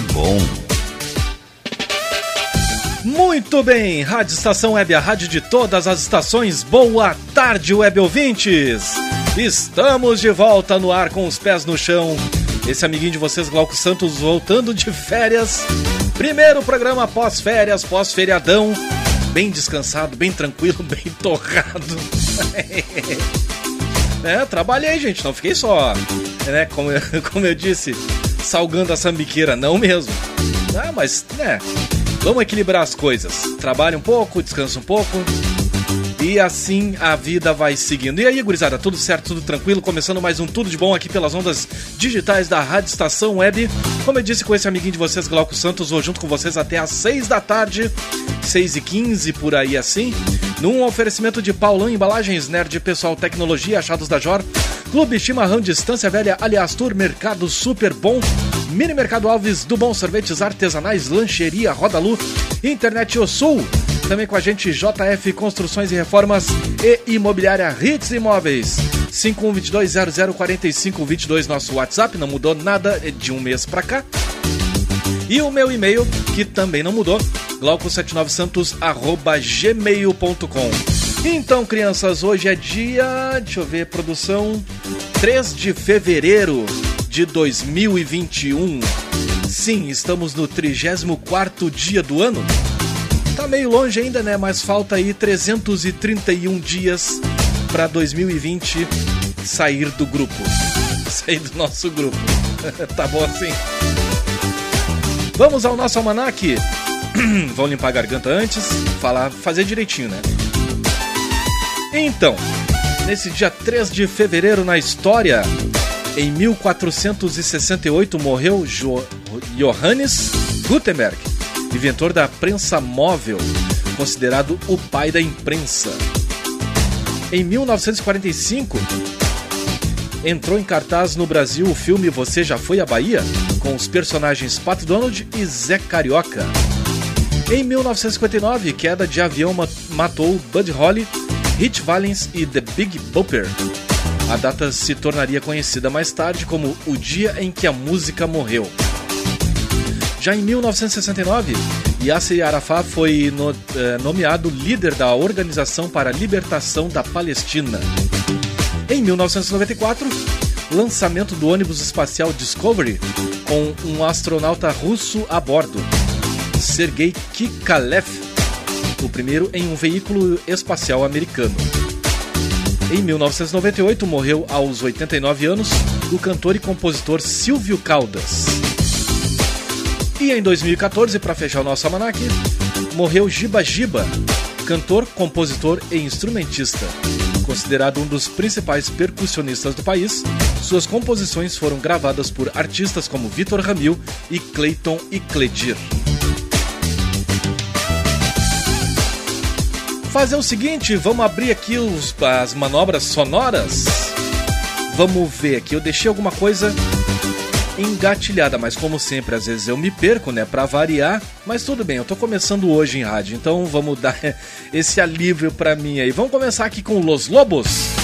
Bom. Muito bem, Rádio Estação Web, a rádio de todas as estações. Boa tarde, web ouvintes. Estamos de volta no ar com os pés no chão. Esse amiguinho de vocês, Glauco Santos, voltando de férias. Primeiro programa pós-férias, pós-feriadão. Bem descansado, bem tranquilo, bem torrado. é, trabalhei, gente, não fiquei só, né, como eu, como eu disse, salgando a sambiqueira, não mesmo. Ah, mas, né, vamos equilibrar as coisas. Trabalha um pouco, descansa um pouco. E assim a vida vai seguindo. E aí, gurizada, tudo certo, tudo tranquilo? Começando mais um Tudo de Bom aqui pelas ondas digitais da Rádio Estação Web. Como eu disse com esse amiguinho de vocês, Glauco Santos, vou junto com vocês até às 6 da tarde, 6 e 15 por aí assim. Num oferecimento de Paulão Embalagens, Nerd Pessoal Tecnologia, Achados da Jor, Clube Chimarrão Distância Velha, Aliás Tour, Mercado Super Bom, Mini Mercado Alves, do Bom Sorvetes Artesanais, Lancheria Rodalu, Internet O Sul, também com a gente JF Construções e Reformas e Imobiliária Hits Imóveis. 5122004522 nosso WhatsApp, não mudou nada de um mês pra cá. E o meu e-mail, que também não mudou, glauco79santos@gmail.com. Então, crianças, hoje é dia, deixa eu ver, produção 3 de fevereiro de 2021. Sim, estamos no 34º dia do ano. Tá meio longe ainda, né? Mas falta aí 331 dias para 2020 sair do grupo. Sair do nosso grupo. tá bom assim? Vamos ao nosso almanaque. Vamos limpar a garganta antes, falar, fazer direitinho, né? Então, nesse dia 3 de fevereiro na história, em 1468 morreu jo Johannes Gutenberg, inventor da prensa móvel, considerado o pai da imprensa. Em 1945, entrou em cartaz no Brasil o filme Você Já Foi à Bahia, com os personagens Pato Donald e Zé Carioca. Em 1959, queda de avião matou Bud Holly Hit Valens e The Big Bopper. A data se tornaria conhecida mais tarde como o dia em que a música morreu. Já em 1969, Yasser Arafat foi no, eh, nomeado líder da Organização para a Libertação da Palestina. Em 1994, lançamento do ônibus espacial Discovery com um astronauta russo a bordo, Sergei Kikalev o primeiro em um veículo espacial americano. Em 1998 morreu aos 89 anos o cantor e compositor Silvio Caldas. E em 2014, para fechar o nosso almanac, morreu Giba Giba, cantor, compositor e instrumentista. Considerado um dos principais percussionistas do país, suas composições foram gravadas por artistas como Vitor Ramil e Clayton e Cledir. Fazer o seguinte, vamos abrir aqui os, as manobras sonoras. Vamos ver aqui, eu deixei alguma coisa engatilhada, mas como sempre, às vezes eu me perco, né, para variar, mas tudo bem, eu tô começando hoje em rádio, então vamos dar esse alívio para mim aí. Vamos começar aqui com Los Lobos.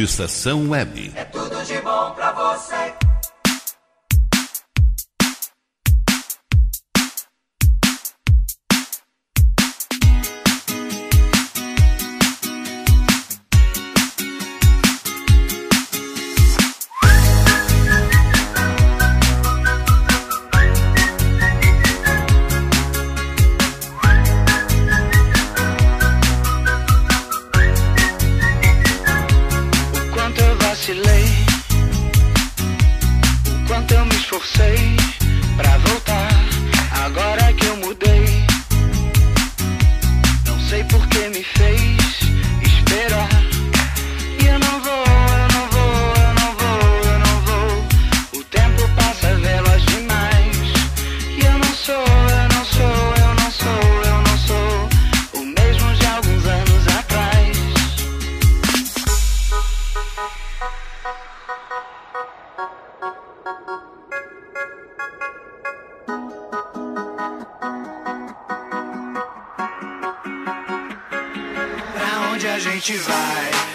Rádio Estação Web. treat you right.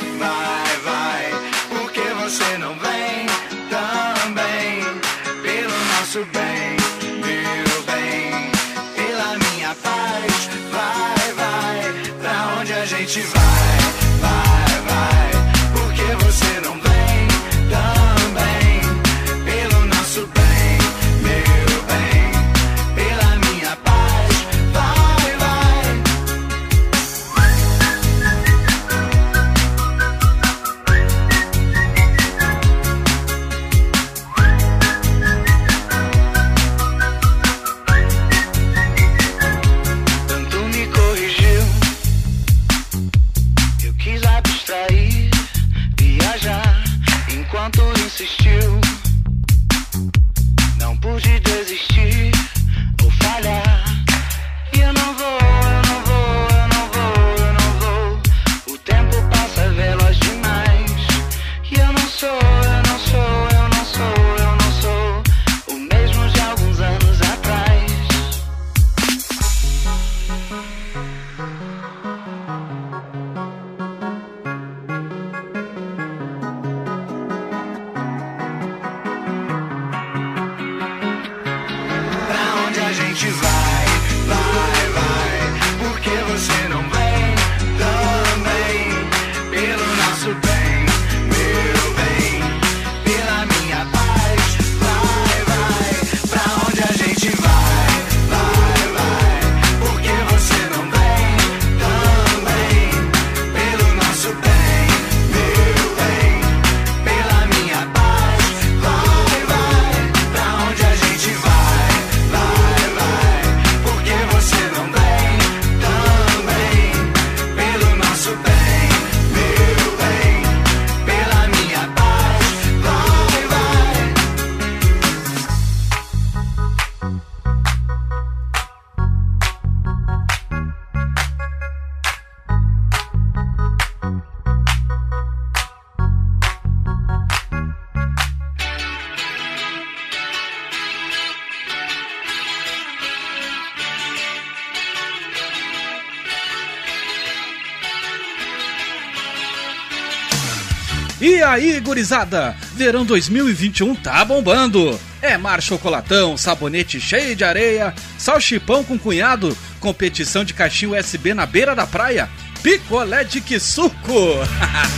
aí, gurizada! Verão 2021 tá bombando! É mar chocolatão, sabonete cheio de areia, salchipão com cunhado, competição de caixinha USB na beira da praia, picolé de que suco!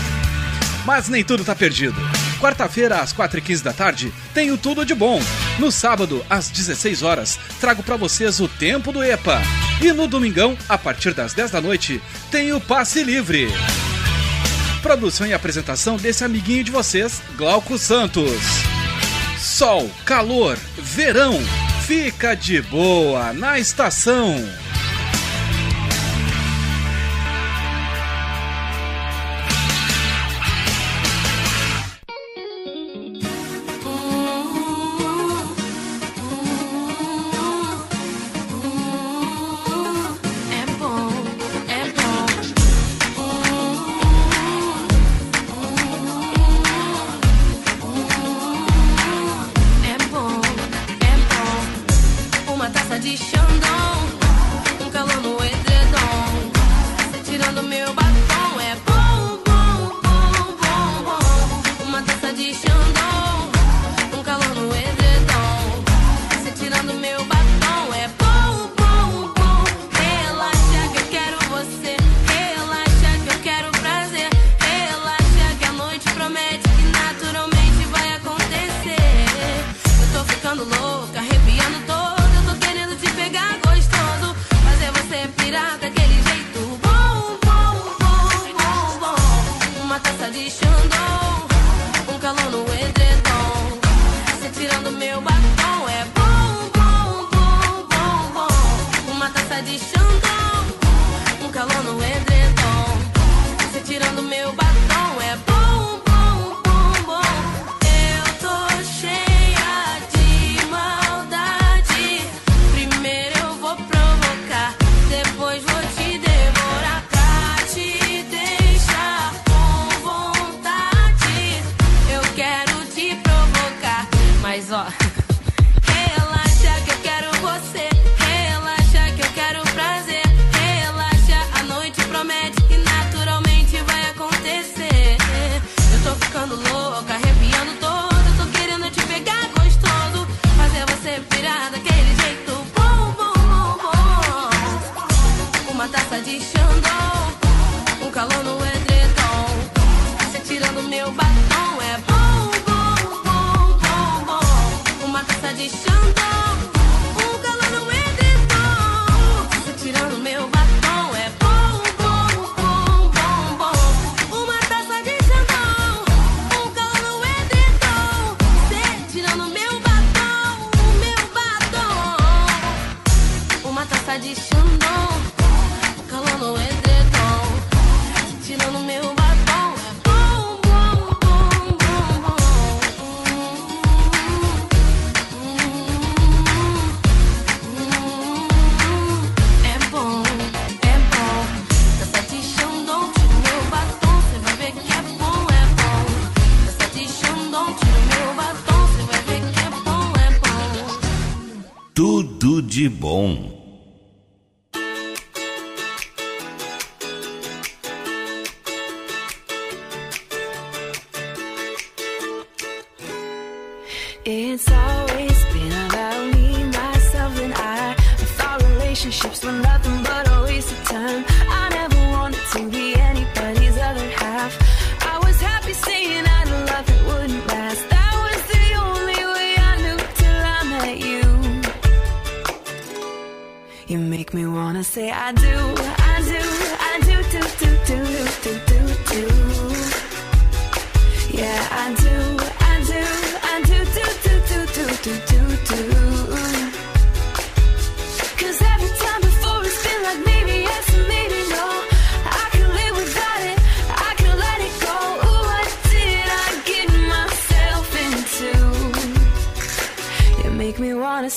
Mas nem tudo tá perdido. Quarta-feira, às 4h15 da tarde, tenho tudo de bom. No sábado, às 16 horas, trago para vocês o Tempo do EPA. E no domingão, a partir das 10 da noite, tenho Passe Livre. Produção e apresentação desse amiguinho de vocês, Glauco Santos. Sol, calor, verão, fica de boa na estação.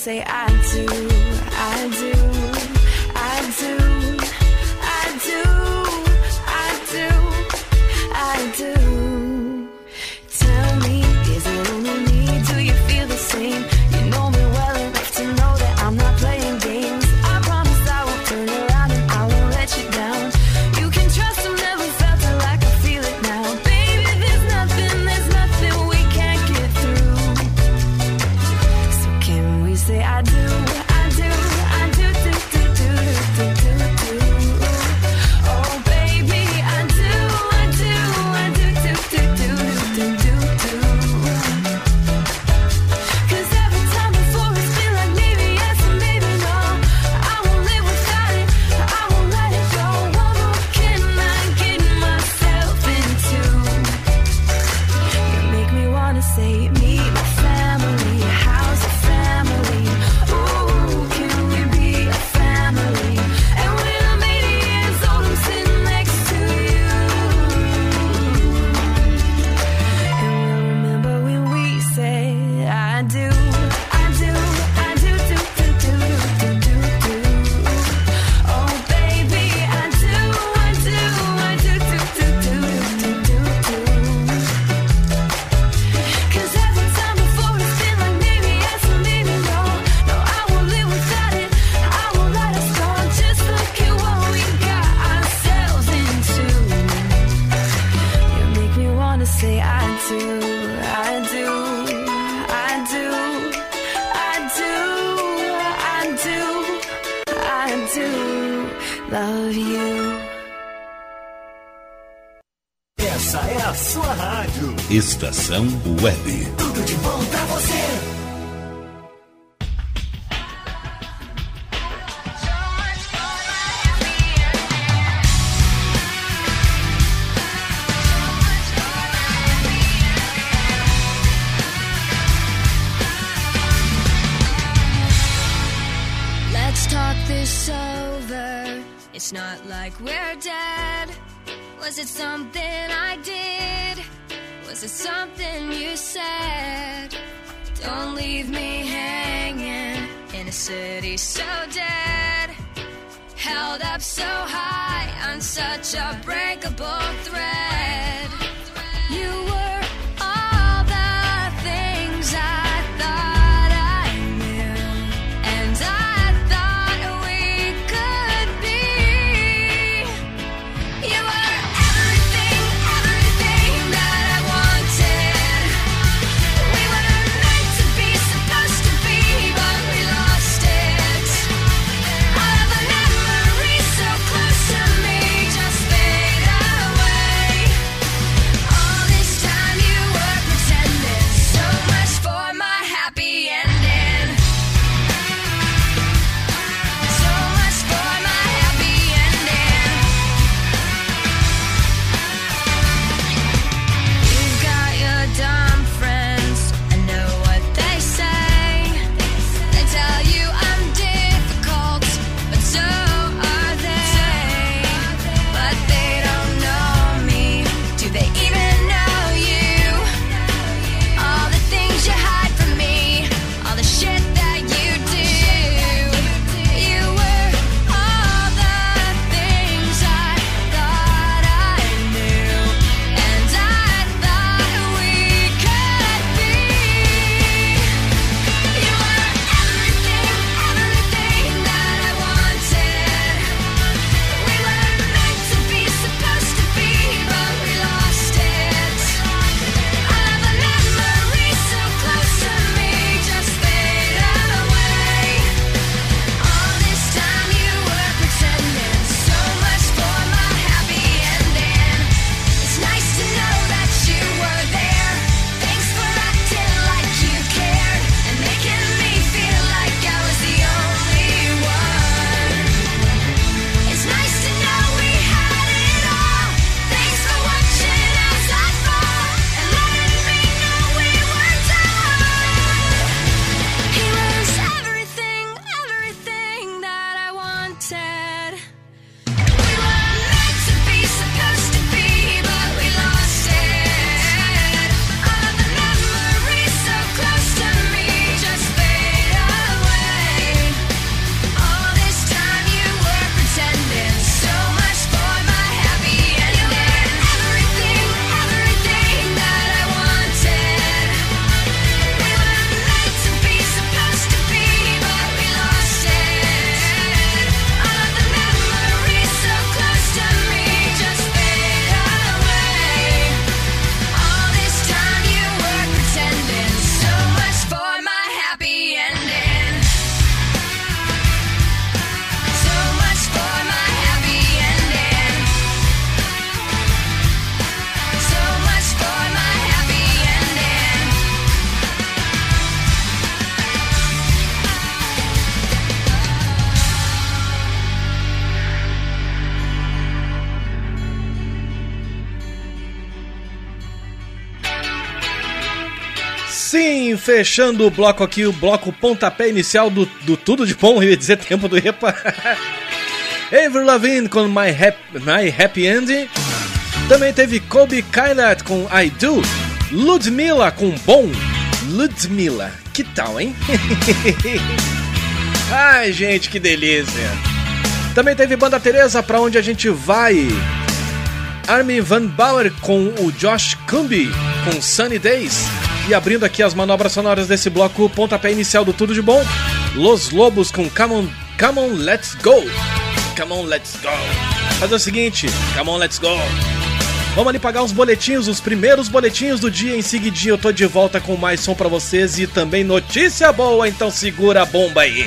Say I do, I Estação Web. Fechando o bloco aqui, o bloco pontapé inicial do, do Tudo de Bom, eu ia dizer tempo do Repa. Avril Lavigne com My Happy, My Happy Ending. Também teve Kobe Kylat com I Do. Ludmilla com Bom. Ludmilla, que tal, hein? Ai, gente, que delícia. Também teve Banda Teresa, pra onde a gente vai. Armin Van Bauer com o Josh Cumby com Sunny Days. E abrindo aqui as manobras sonoras desse bloco, pontapé inicial do Tudo de Bom. Los Lobos com Come On, Come on Let's Go. Come on, let's go. Fazer o seguinte, come on, let's go. Vamos ali pagar uns boletinhos, os primeiros boletinhos do dia. Em seguidinho eu tô de volta com mais som pra vocês e também notícia boa, então segura a bomba aí.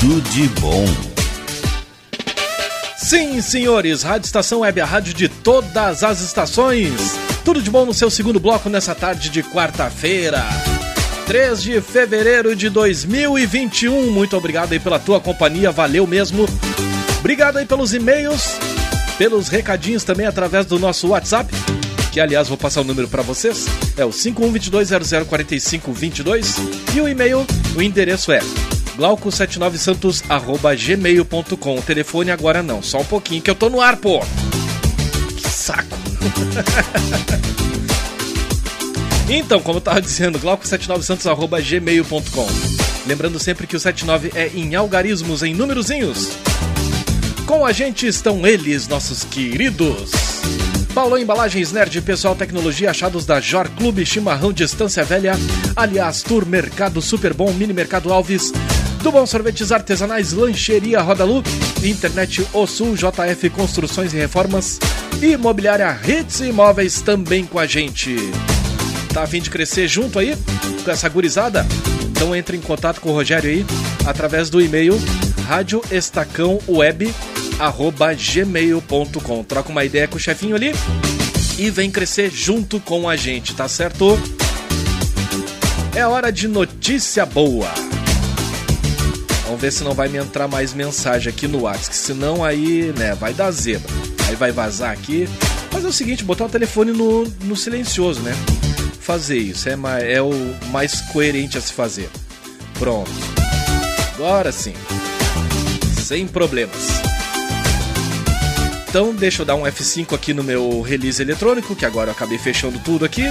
Tudo de bom. Sim, senhores, Rádio Estação Web, a rádio de todas as estações. Tudo de bom no seu segundo bloco nessa tarde de quarta-feira. 3 de fevereiro de 2021. Muito obrigado aí pela tua companhia, valeu mesmo. Obrigado aí pelos e-mails, pelos recadinhos também através do nosso WhatsApp. que aliás vou passar o número para vocês, é o 5122004522 e o e-mail, o endereço é glauco79santos@gmail.com. O telefone agora não, só um pouquinho que eu tô no ar, pô. Que saco. então, como eu tava dizendo, glauco79santos@gmail.com. Lembrando sempre que o 79 é em algarismos, em númerozinhos. Com a gente estão eles, nossos queridos. Paulo Embalagens Nerd, Pessoal Tecnologia, achados da Jor Clube, Chimarrão Distância Velha, aliás, Tour Mercado Super Bom, Mini Mercado Alves, Bom Sorvetes Artesanais, Lancheria Rodalu, Internet O Sul, JF Construções e Reformas, Imobiliária Hits Imóveis também com a gente. Tá a fim de crescer junto aí com essa gurizada? Então entre em contato com o Rogério aí através do e-mail radioestacãoweb@gmail.com. Troca uma ideia com o chefinho ali e vem crescer junto com a gente, tá certo? É hora de notícia boa. Vamos ver se não vai me entrar mais mensagem aqui no WhatsApp, senão aí, né, vai dar zebra. Aí vai vazar aqui. Mas é o seguinte, botar o telefone no, no silencioso, né? Fazer isso é, é o mais coerente a se fazer. Pronto. Agora sim. Sem problemas. Então, deixa eu dar um F5 aqui no meu release eletrônico, que agora eu acabei fechando tudo aqui.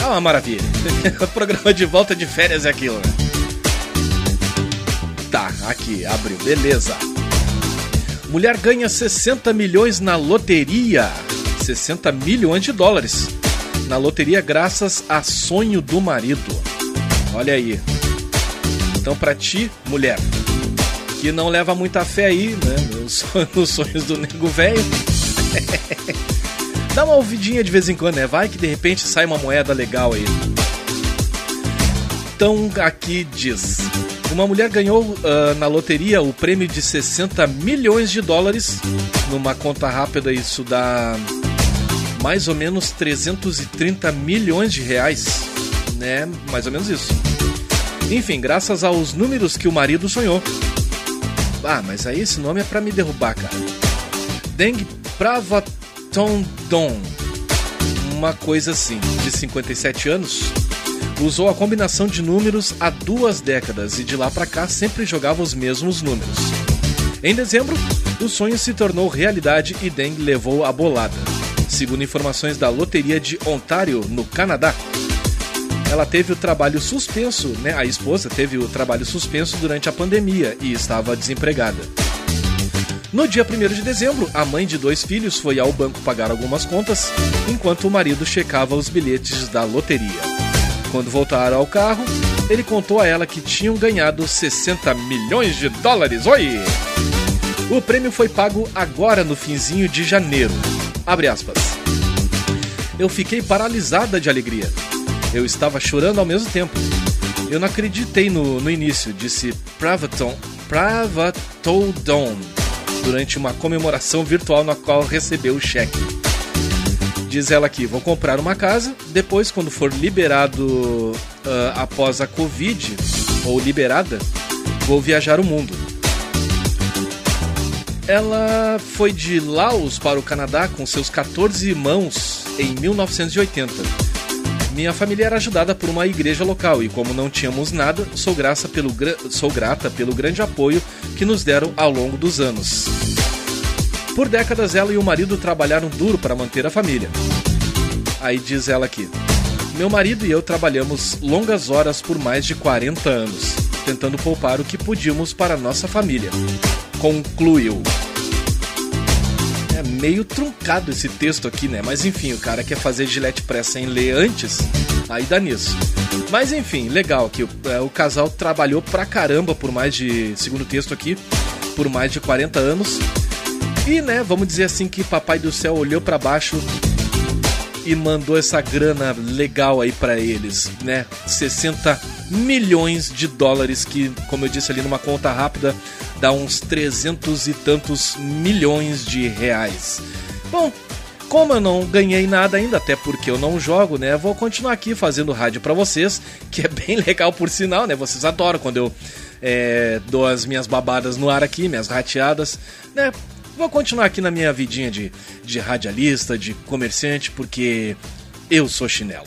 É uma maravilha. o programa de volta de férias é aquilo, né? Tá, aqui, abriu, beleza. Mulher ganha 60 milhões na loteria. 60 milhões de dólares. Na loteria, graças a sonho do marido. Olha aí. Então, pra ti, mulher, que não leva muita fé aí, né? Nos, nos sonhos do nego velho. Dá uma ouvidinha de vez em quando, né? Vai que de repente sai uma moeda legal aí. Então aqui diz: Uma mulher ganhou ah, na loteria o prêmio de 60 milhões de dólares. Numa conta rápida, isso dá mais ou menos 330 milhões de reais. Né? Mais ou menos isso. Enfim, graças aos números que o marido sonhou. Ah, mas aí esse nome é pra me derrubar, cara. Deng Pravatondon, uma coisa assim, de 57 anos, usou a combinação de números há duas décadas e de lá pra cá sempre jogava os mesmos números. Em dezembro, o sonho se tornou realidade e Deng levou a bolada. Segundo informações da Loteria de Ontário, no Canadá, ela teve o trabalho suspenso, né? A esposa teve o trabalho suspenso durante a pandemia e estava desempregada. No dia 1 de dezembro, a mãe de dois filhos foi ao banco pagar algumas contas, enquanto o marido checava os bilhetes da loteria. Quando voltaram ao carro, ele contou a ela que tinham ganhado 60 milhões de dólares. Oi! O prêmio foi pago agora no finzinho de janeiro. Abre aspas. Eu fiquei paralisada de alegria. Eu estava chorando ao mesmo tempo. Eu não acreditei no, no início, disse Pravaton, Pravatodon, durante uma comemoração virtual na qual recebeu o cheque. Diz ela aqui: vou comprar uma casa, depois, quando for liberado ah, após a Covid, ou liberada, vou viajar o mundo. Ela foi de Laos para o Canadá com seus 14 irmãos em 1980. Minha família era ajudada por uma igreja local e, como não tínhamos nada, sou, graça pelo, sou grata pelo grande apoio que nos deram ao longo dos anos. Por décadas, ela e o marido trabalharam duro para manter a família. Aí diz ela aqui: Meu marido e eu trabalhamos longas horas por mais de 40 anos, tentando poupar o que podíamos para nossa família. Concluiu. É meio truncado esse texto aqui, né? Mas enfim, o cara quer fazer gilete press sem ler antes, aí dá nisso. Mas enfim, legal que o, é, o casal trabalhou pra caramba por mais de, segundo o texto aqui, por mais de 40 anos. E, né, vamos dizer assim que Papai do Céu olhou pra baixo e mandou essa grana legal aí pra eles, né? 60 milhões de dólares que, como eu disse ali numa conta rápida, dá uns 300 e tantos milhões de reais. Bom, como eu não ganhei nada ainda, até porque eu não jogo, né? Vou continuar aqui fazendo rádio pra vocês, que é bem legal por sinal, né? Vocês adoram quando eu é, dou as minhas babadas no ar aqui, minhas rateadas, né? vou continuar aqui na minha vidinha de, de radialista, de comerciante, porque eu sou chinelo.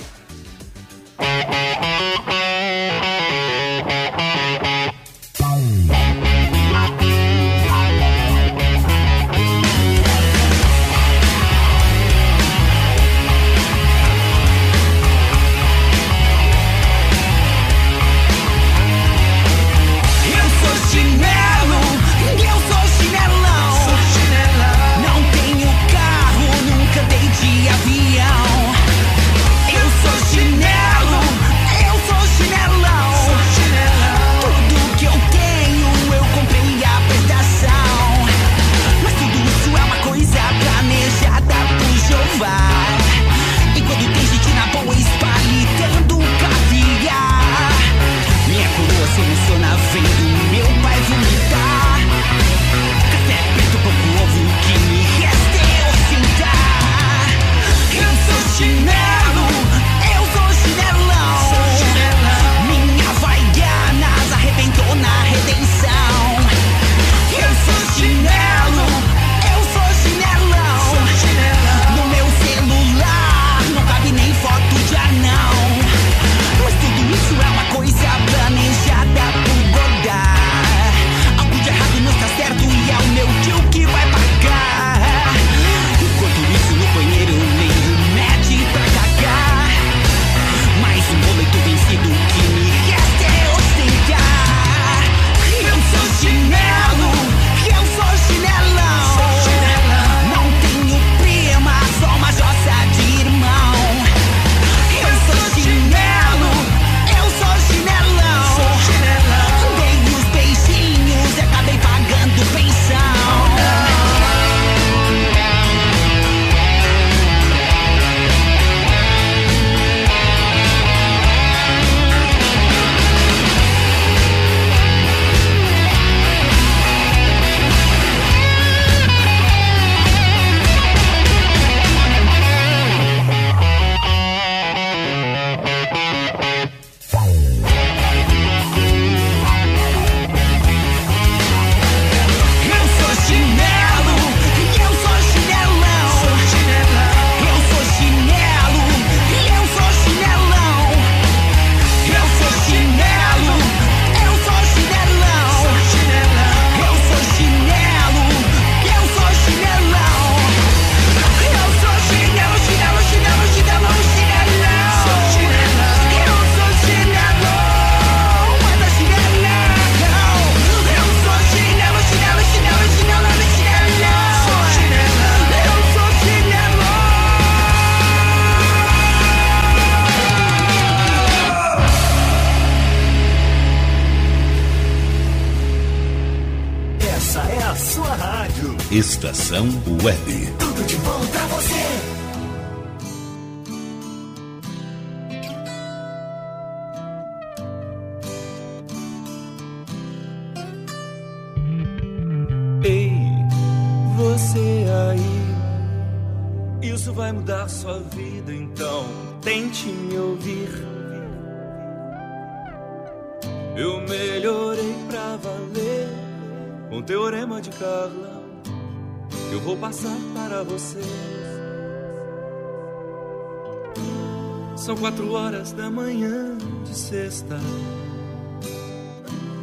da manhã de sexta.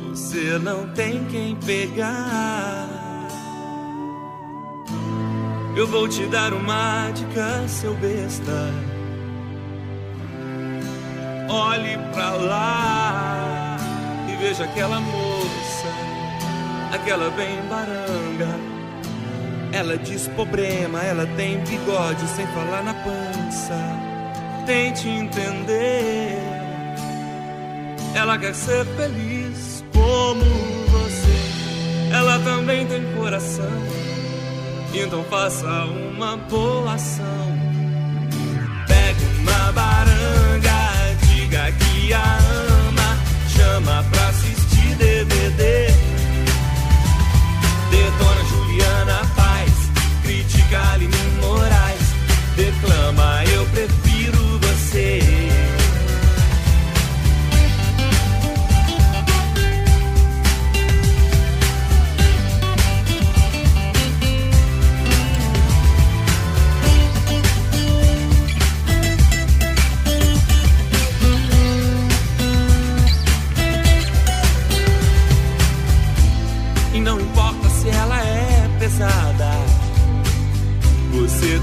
Você não tem quem pegar. Eu vou te dar uma dica, seu besta. Olhe pra lá e veja aquela moça, aquela bem baranga. Ela diz problema, ela tem bigode sem falar na pança tente entender. Ela quer ser feliz como você. Ela também tem coração. Então faça uma boa ação. Pega uma baranga, diga que a ama. Chama pra assistir DVD. Detona Juliana Paz, critica Aline Moraes. Declama, eu prefiro.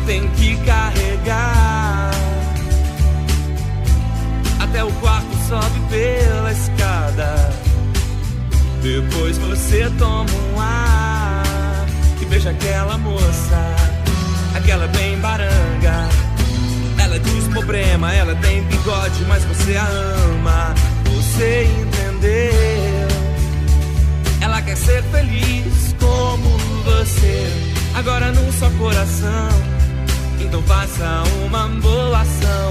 tem que carregar. Até o quarto sobe pela escada. Depois você toma um ar e veja aquela moça, aquela é bem baranga. Ela diz problema, ela tem bigode, mas você a ama. faça uma boa ação.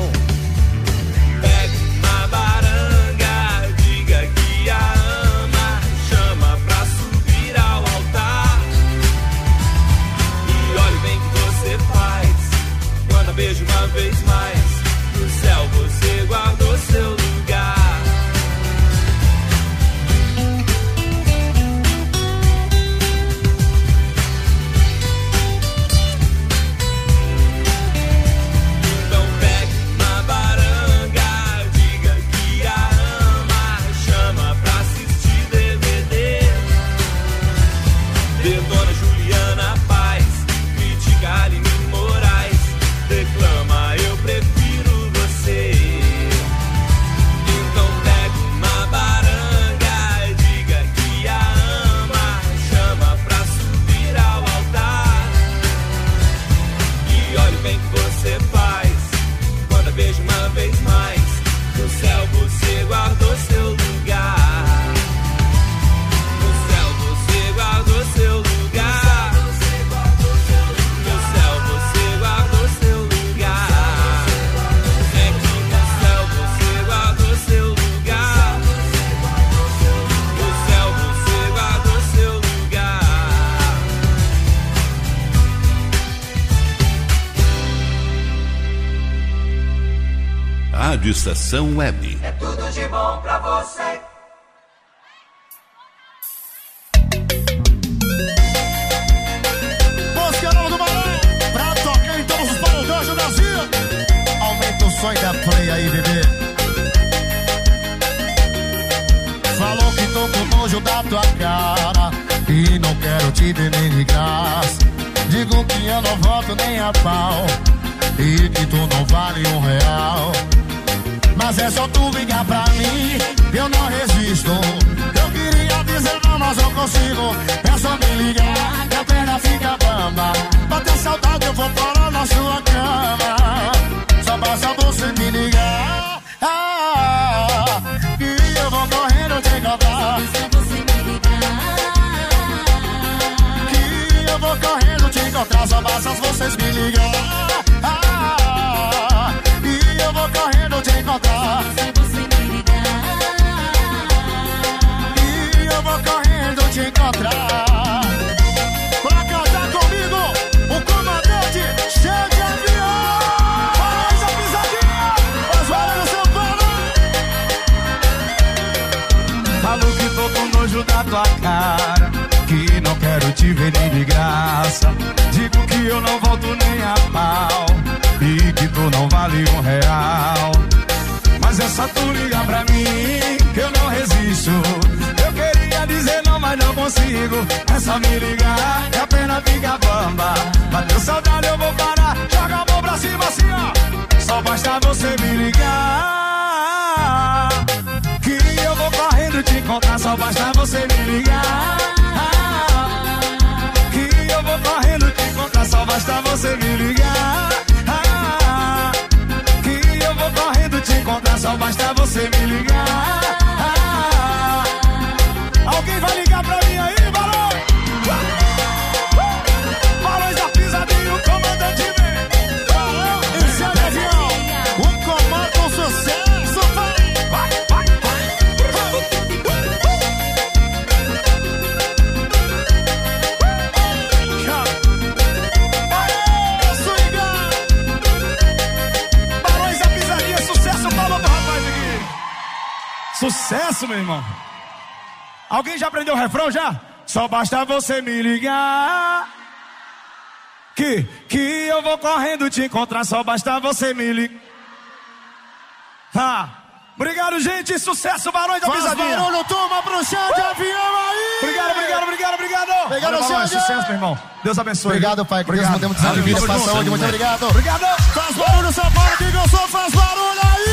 Estação Web. irmão? Alguém já aprendeu o refrão já? Só basta você me ligar. Que, que eu vou correndo te encontrar, só basta você me ligar. Ah, obrigado, gente. Sucesso, barulho da Faz pisadinha. barulho, turma, pro chão de uh! avião aí. Obrigado, obrigado, obrigado, obrigado. Obrigado, Olha, barulho, sucesso, é! meu irmão. Deus abençoe. Obrigado, pai. Que obrigado. Deus mandemos de vida, paz, saúde. Muito obrigado. Obrigado. Faz barulho, São Paulo. Que gostou, faz barulho aí.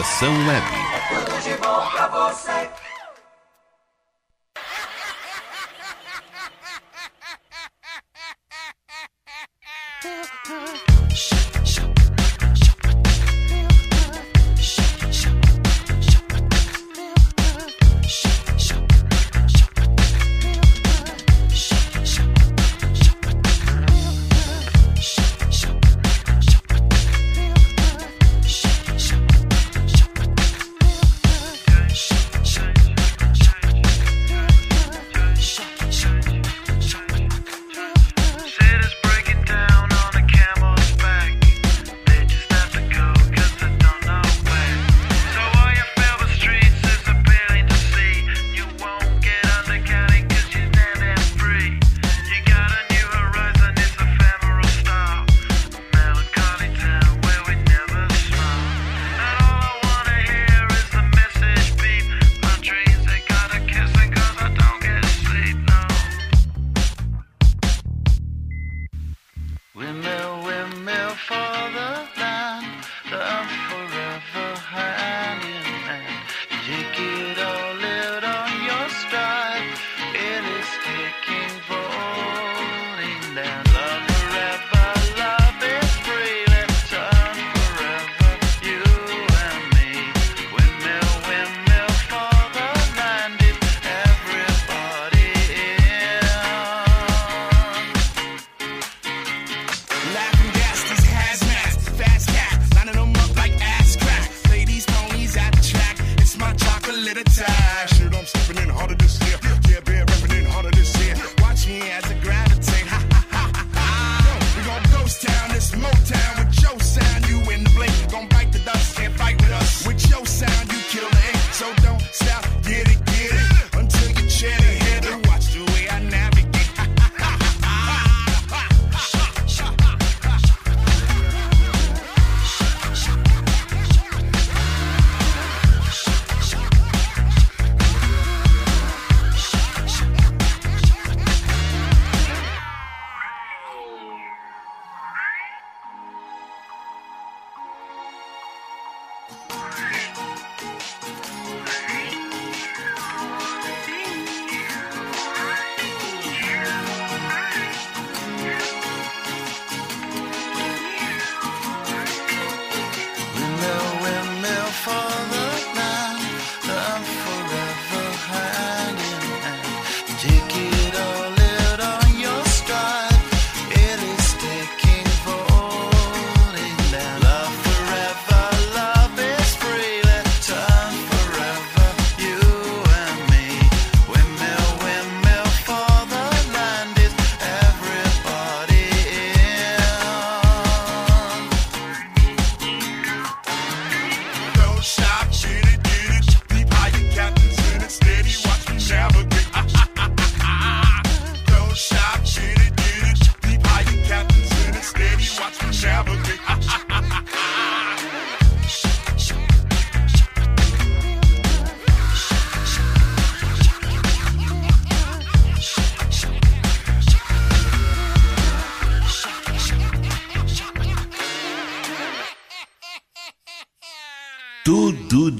ação Web.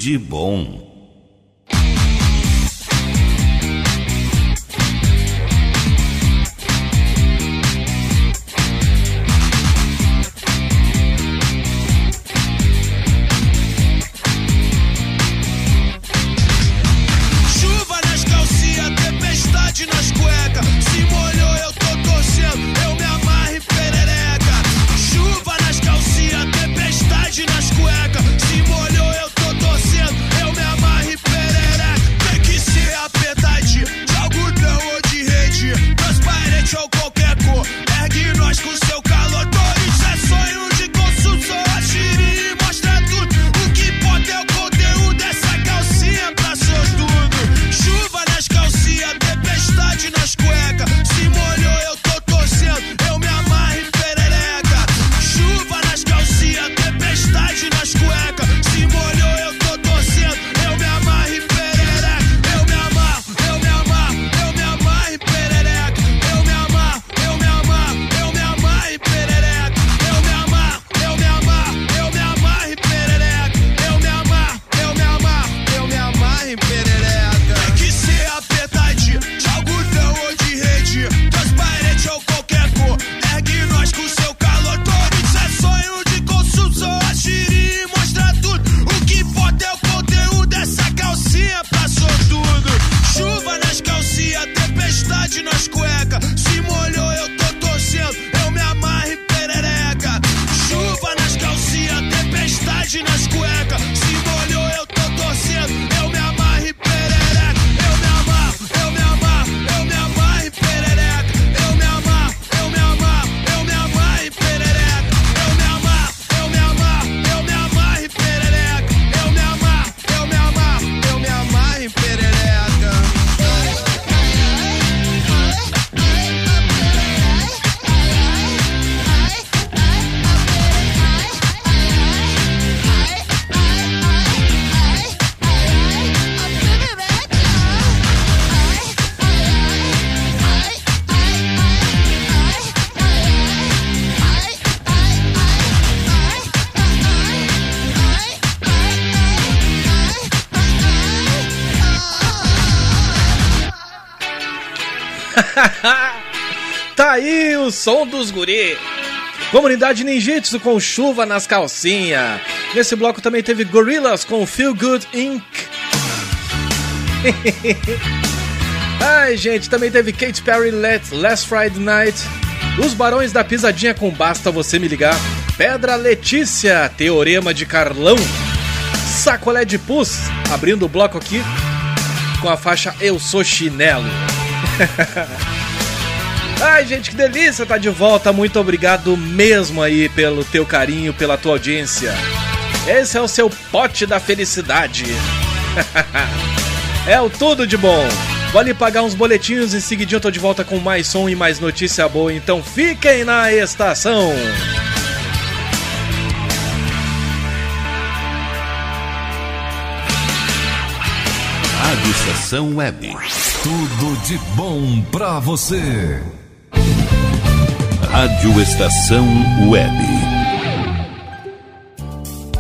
De bom. Som dos guri. Comunidade Ninjitsu com chuva nas calcinhas. Nesse bloco também teve Gorillaz com Feel Good Inc. Ai, gente, também teve Katy Perry Let Last Friday Night. Os Barões da Pisadinha com Basta Você Me Ligar. Pedra Letícia, Teorema de Carlão. Sacolé de Pus, abrindo o bloco aqui com a faixa Eu Sou Chinelo. Ai, gente, que delícia tá de volta. Muito obrigado mesmo aí pelo teu carinho, pela tua audiência. Esse é o seu pote da felicidade. é o tudo de bom. Vou ali pagar uns boletinhos e seguidinho eu tô de volta com mais som e mais notícia boa. Então fiquem na estação. Rádio Estação Web. Tudo de bom pra você. Rádio Estação Web.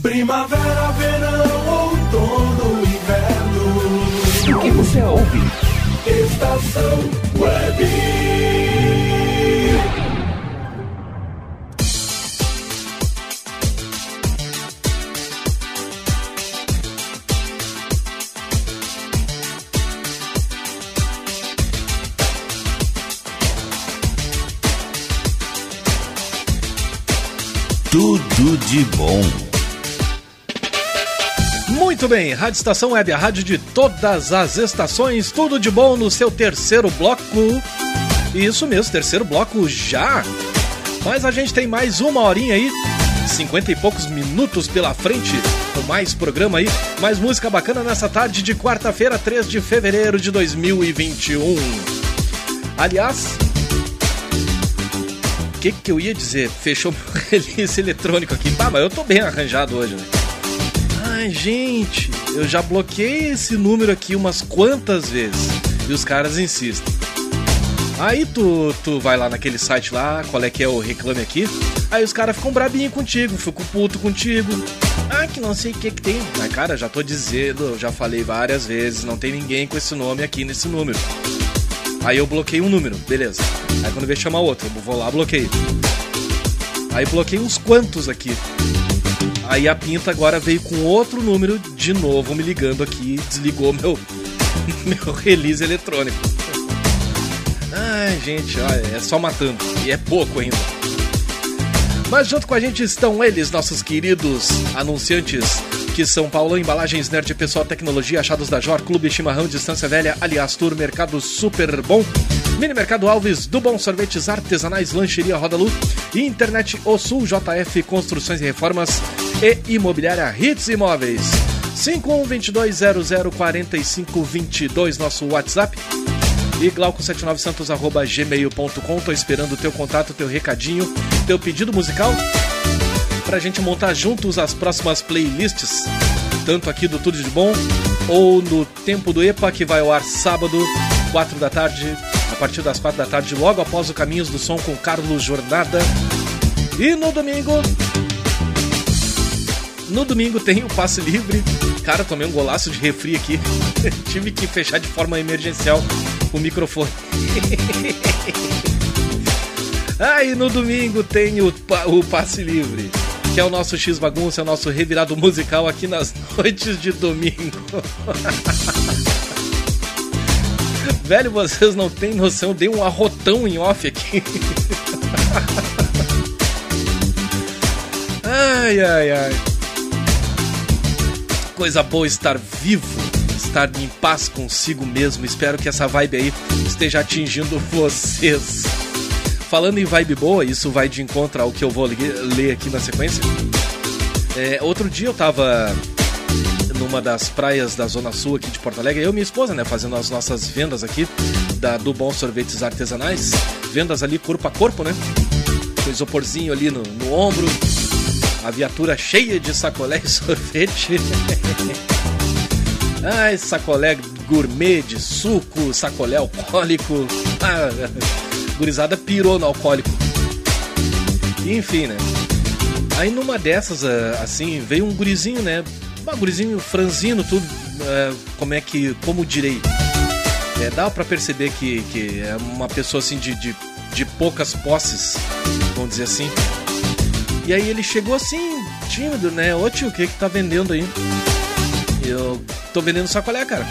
Primavera, verão, outono, inverno. O que você ouve? Estação Web. Tudo de bom. Muito bem, Rádio Estação Web, a rádio de todas as estações, tudo de bom no seu terceiro bloco. Isso mesmo, terceiro bloco já. Mas a gente tem mais uma horinha aí, cinquenta e poucos minutos pela frente, com mais programa aí, mais música bacana nessa tarde de quarta-feira, 3 de fevereiro de 2021. Aliás, que, que eu ia dizer? Fechou meu release eletrônico aqui. Tá, mas eu tô bem arranjado hoje, né? Ai, gente, eu já bloqueei esse número aqui umas quantas vezes. E os caras insistem. Aí tu, tu vai lá naquele site lá, qual é que é o reclame aqui. Aí os caras ficam brabinhos contigo, ficam puto contigo. Ah, que não sei o que que tem. Mas cara, já tô dizendo, já falei várias vezes, não tem ninguém com esse nome aqui nesse número. Aí eu bloqueei um número, beleza. Aí quando vem chamar outro, eu vou lá, bloqueio. Aí bloqueei uns quantos aqui. Aí a pinta agora veio com outro número de novo me ligando aqui, desligou meu meu release eletrônico. Ai, gente, olha, é só matando e é pouco ainda. Mas junto com a gente estão eles, nossos queridos anunciantes que São Paulo, Embalagens Nerd Pessoal Tecnologia, Achados da Jor, Clube Chimarrão, Distância Velha, Aliás Tour, Mercado Super Bom, Mini Mercado Alves, do Bom Sorvetes Artesanais, Lancheria Roda Lu, Internet O Sul, JF Construções e Reformas e Imobiliária Hits Imóveis. 5122004522, nosso WhatsApp. E glauco79santos arroba gmail.com. Tô esperando o teu contato, teu recadinho, teu pedido musical pra gente montar juntos as próximas playlists, tanto aqui do Tudo de Bom ou no Tempo do EPA, que vai ao ar sábado, 4 da tarde, a partir das 4 da tarde, logo após o Caminhos do Som com Carlos Jornada. E no domingo. No domingo tem o passe livre. Cara, tomei um golaço de refri aqui. Tive que fechar de forma emergencial o microfone. Aí ah, no domingo tem o, o passe livre, que é o nosso X bagunça, é o nosso revirado musical aqui nas noites de domingo. Velho, vocês não têm noção, dei um arrotão em off aqui. Ai, ai, ai. Coisa boa estar vivo, estar em paz consigo mesmo. Espero que essa vibe aí esteja atingindo vocês. Falando em vibe boa, isso vai de encontro ao que eu vou le- ler aqui na sequência. É, outro dia eu tava numa das praias da Zona Sul aqui de Porto Alegre, eu e minha esposa, né, fazendo as nossas vendas aqui da do Bom Sorvetes Artesanais. Vendas ali corpo a corpo, né? Com isoporzinho ali no, no ombro, a viatura cheia de sacolé e sorvete. Ai, sacolé gourmet de suco, sacolé alcoólico. Ah, gurizada pirou no alcoólico. Enfim, né? Aí numa dessas, ah, assim, veio um gurizinho, né? Um gurizinho franzino, tudo. ah, como é que. Como direi? É, dá pra perceber que, que é uma pessoa assim de, de, de poucas posses, vamos dizer assim. E aí ele chegou assim, tímido, né? Ô tio, o que que tá vendendo aí? Eu tô vendendo sacolé, cara.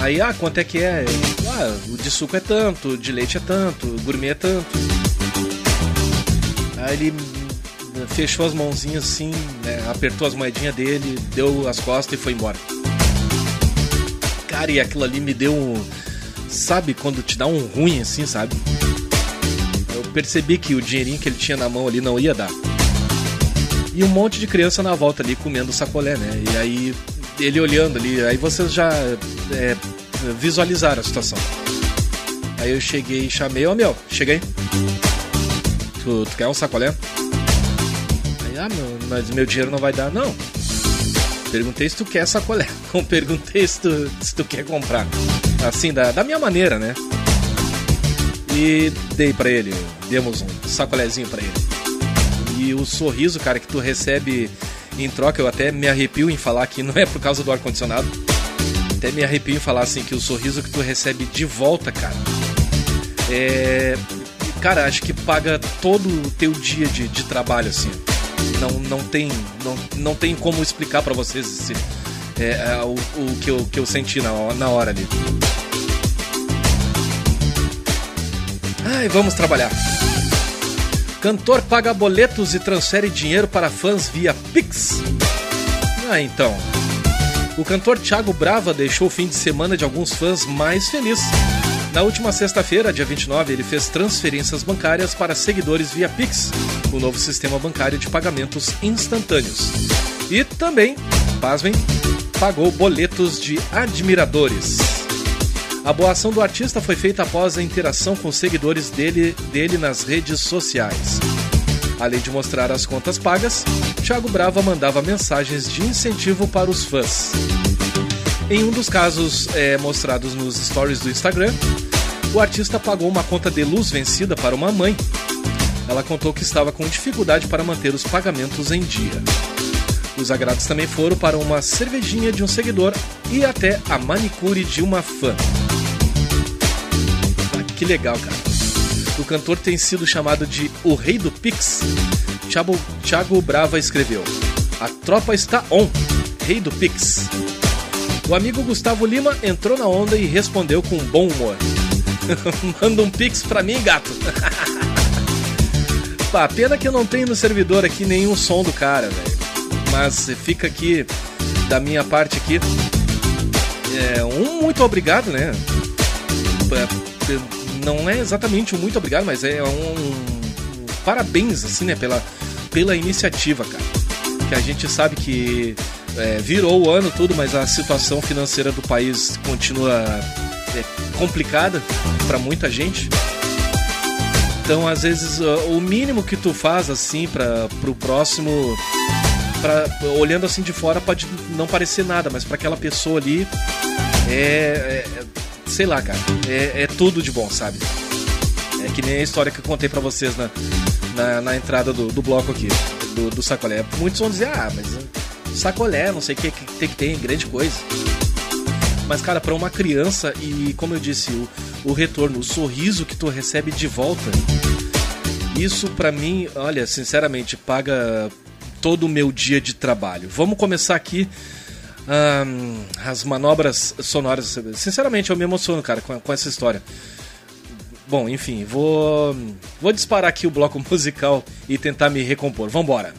Aí, ah, quanto é que é? Ah, o de suco é tanto, de leite é tanto, gourmet é tanto. Aí ele fechou as mãozinhas assim, né, apertou as moedinhas dele, deu as costas e foi embora. Cara, e aquilo ali me deu um. Sabe quando te dá um ruim assim, sabe? Eu percebi que o dinheirinho que ele tinha na mão ali não ia dar. E um monte de criança na volta ali comendo sacolé, né? E aí ele olhando ali, aí vocês já é, visualizaram a situação. Aí eu cheguei e chamei, ô meu, cheguei. Tu, tu quer um sacolé? Aí, ah, meu, mas meu dinheiro não vai dar, não. Perguntei se tu quer sacolé. Perguntei se tu, se tu quer comprar. Assim, da, da minha maneira, né? E dei pra ele, demos um sacolézinho pra ele. E o sorriso, cara, que tu recebe em troca, eu até me arrepio em falar que não é por causa do ar-condicionado. Até me arrepio em falar assim que o sorriso que tu recebe de volta, cara. É. Cara, acho que paga todo o teu dia de, de trabalho, assim. Não, não, tem, não, não tem como explicar pra vocês esse, é, é, o, o que, eu, que eu senti na, na hora ali. Ai, vamos trabalhar. Cantor paga boletos e transfere dinheiro para fãs via Pix. Ah, então. O cantor Thiago Brava deixou o fim de semana de alguns fãs mais feliz. Na última sexta-feira, dia 29, ele fez transferências bancárias para seguidores via Pix, o novo sistema bancário de pagamentos instantâneos. E também, pasmem, pagou boletos de admiradores. A boa ação do artista foi feita após a interação com seguidores dele, dele nas redes sociais. Além de mostrar as contas pagas, Thiago Brava mandava mensagens de incentivo para os fãs. Em um dos casos é, mostrados nos stories do Instagram, o artista pagou uma conta de luz vencida para uma mãe. Ela contou que estava com dificuldade para manter os pagamentos em dia. Os agrados também foram para uma cervejinha de um seguidor e até a manicure de uma fã. Ah, que legal, cara. O cantor tem sido chamado de o rei do Pix. Thiago, Thiago Brava escreveu: A tropa está on, rei do Pix. O amigo Gustavo Lima entrou na onda e respondeu com bom humor. Manda um Pix pra mim, gato. Pá, pena que eu não tenho no servidor aqui nenhum som do cara, velho. Mas fica aqui, da minha parte aqui, é, um muito obrigado, né? Não é exatamente um muito obrigado, mas é um, um parabéns, assim, né? Pela, pela iniciativa, cara. Que a gente sabe que é, virou o ano tudo, mas a situação financeira do país continua é, complicada para muita gente. Então, às vezes, o mínimo que tu faz assim para pro próximo, pra, olhando assim de fora, pode não parecer nada, mas para aquela pessoa ali é, é- sei lá, cara, é, é tudo de bom, sabe? É que nem a história que eu contei para vocês na, na, na entrada do, do bloco aqui, do, do sacolé. Muitos vão dizer, ah, mas sacolé, não sei o que, que tem que tem, grande coisa. Mas, cara, para uma criança, e como eu disse, o, o retorno, o sorriso que tu recebe de volta, isso pra mim, olha, sinceramente, paga todo o meu dia de trabalho. Vamos começar aqui ahn, as manobras sonoras. Sinceramente, eu me emociono, cara, com, com essa história. Bom, enfim, vou, vou disparar aqui o bloco musical e tentar me recompor. Vambora!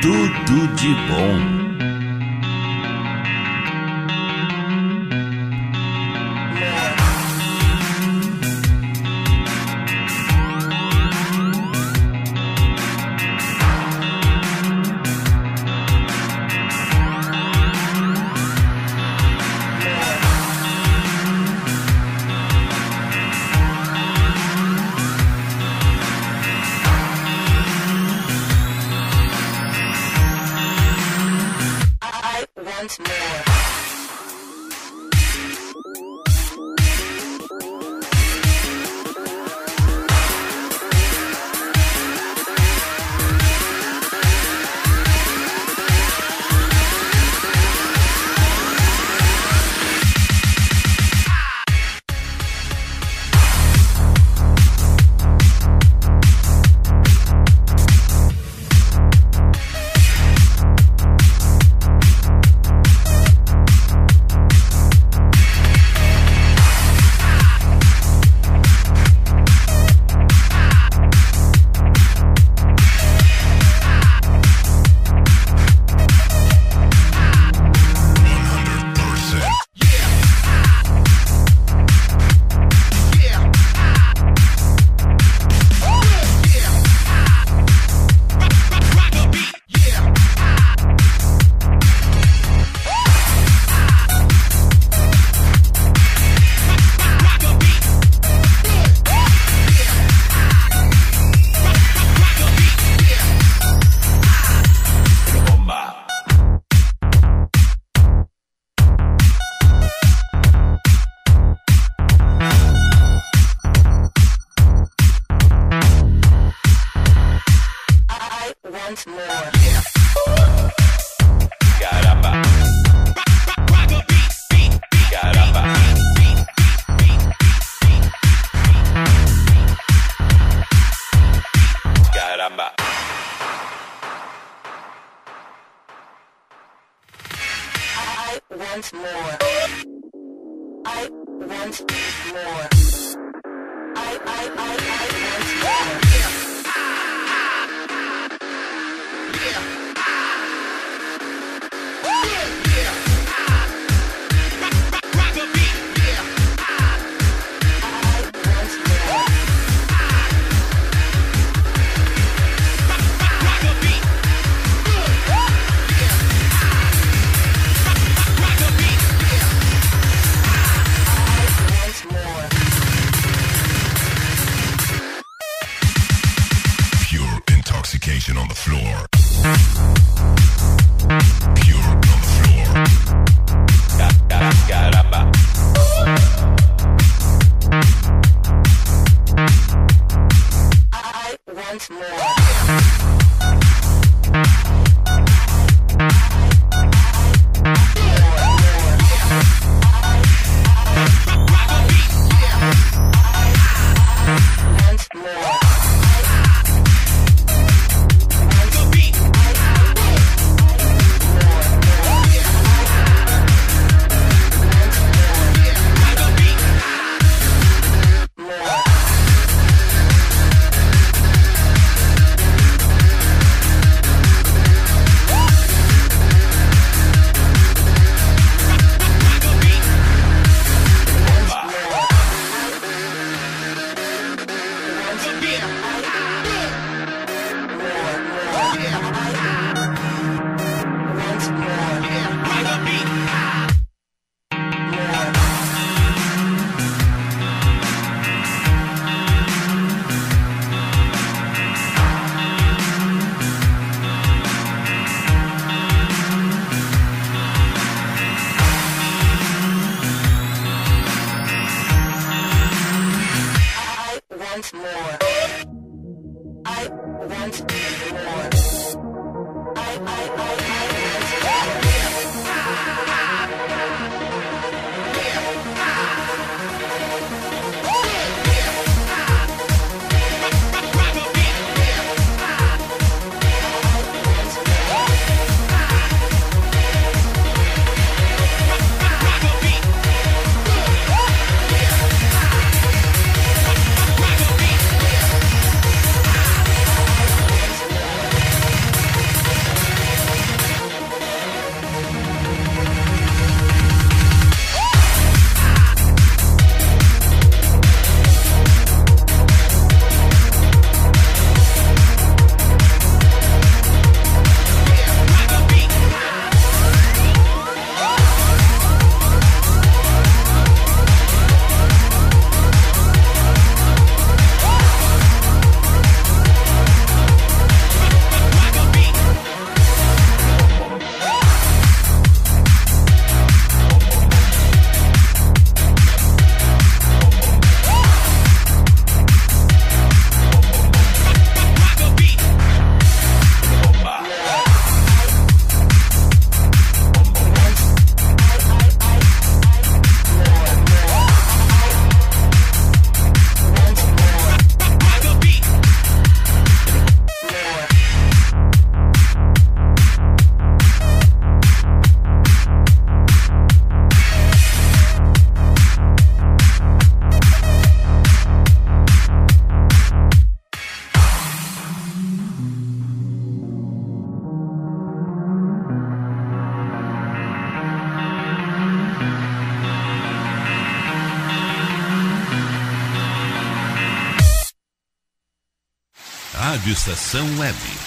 Tudo de bom. Caramba. Estação Web.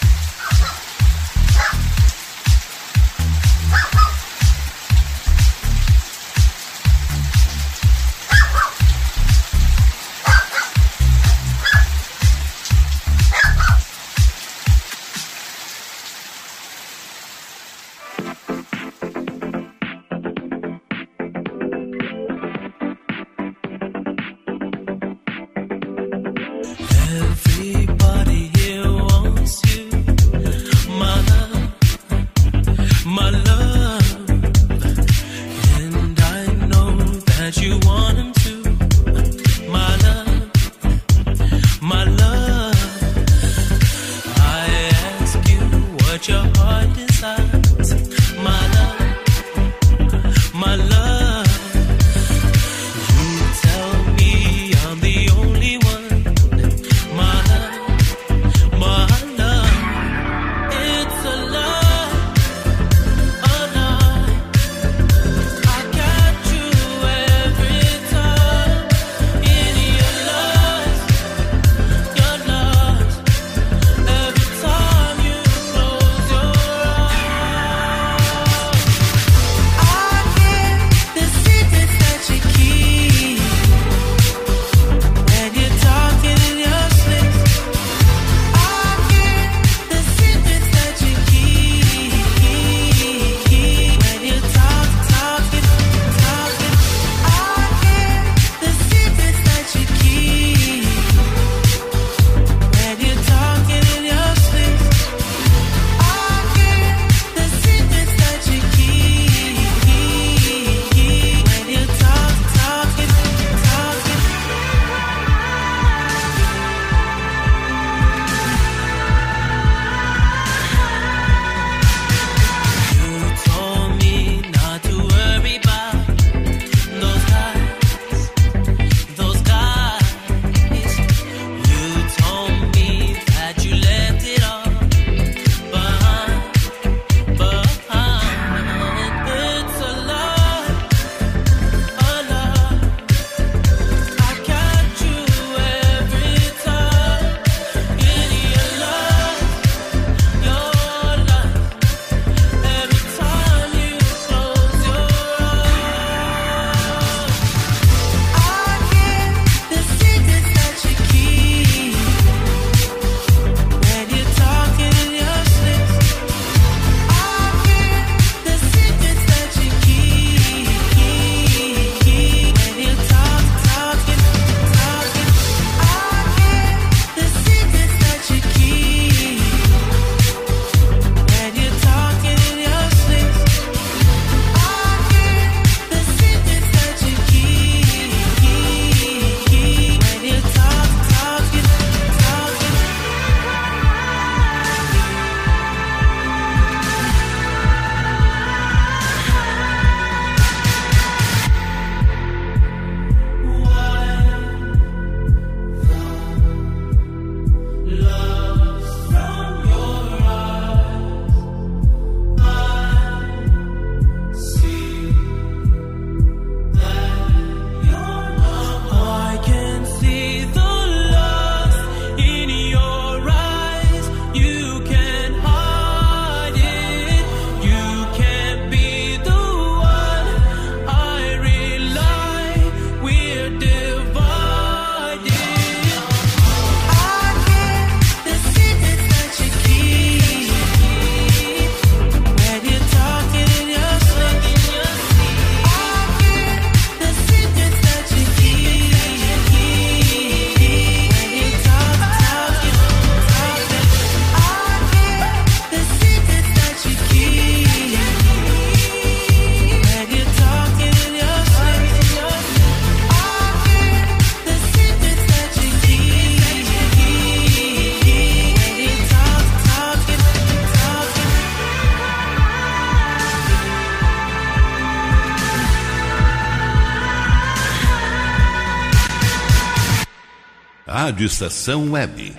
Rádio Estação Web.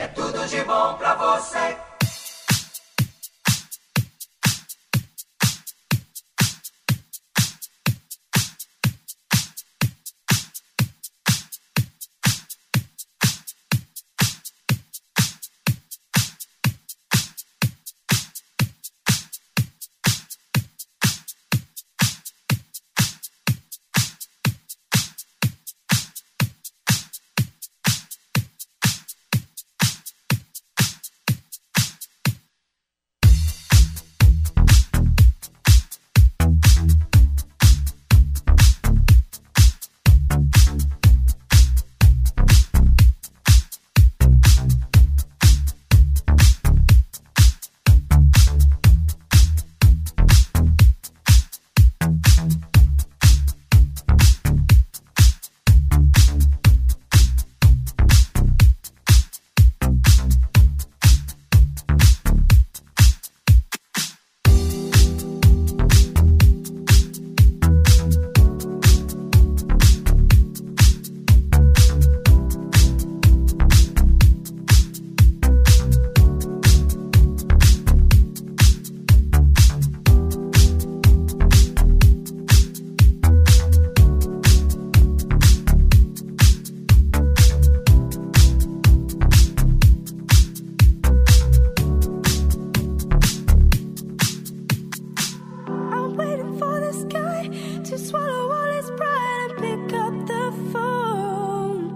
to swallow all his pride and pick up the phone.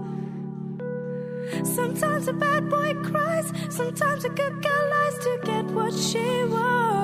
Sometimes a bad boy cries, sometimes a good girl lies to get what she wants.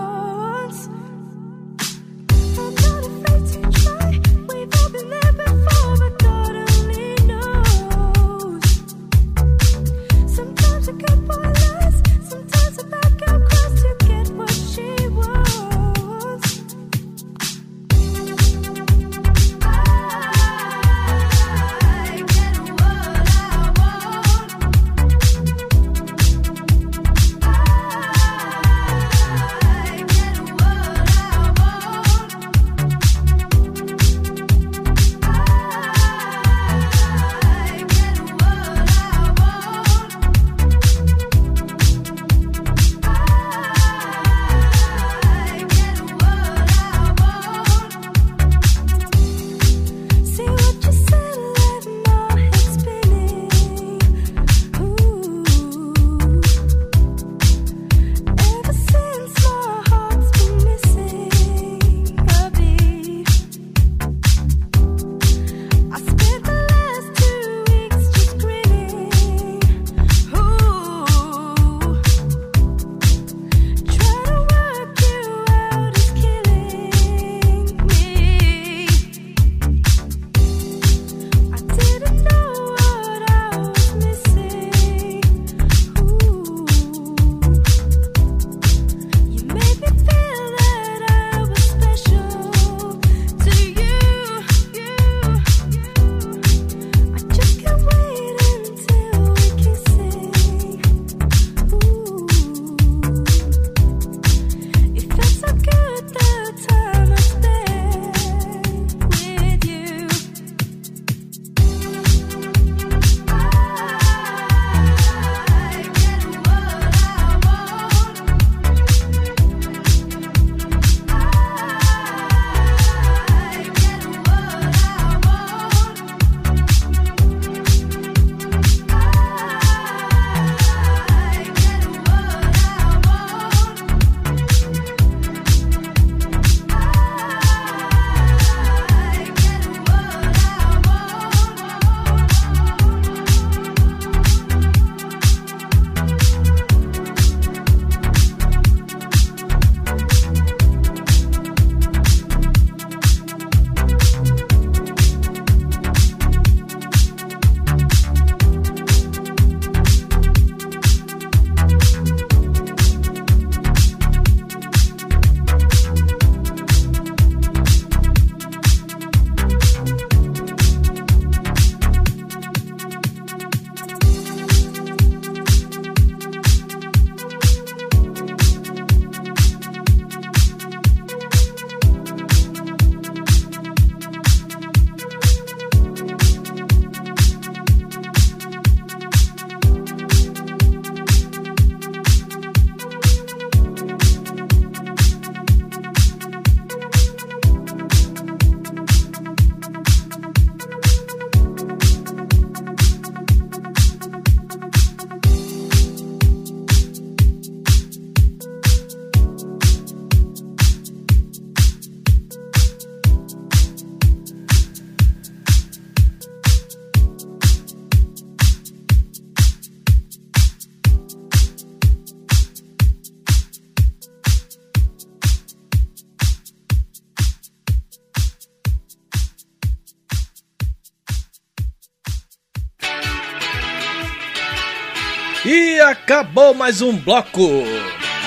Acabou mais um bloco.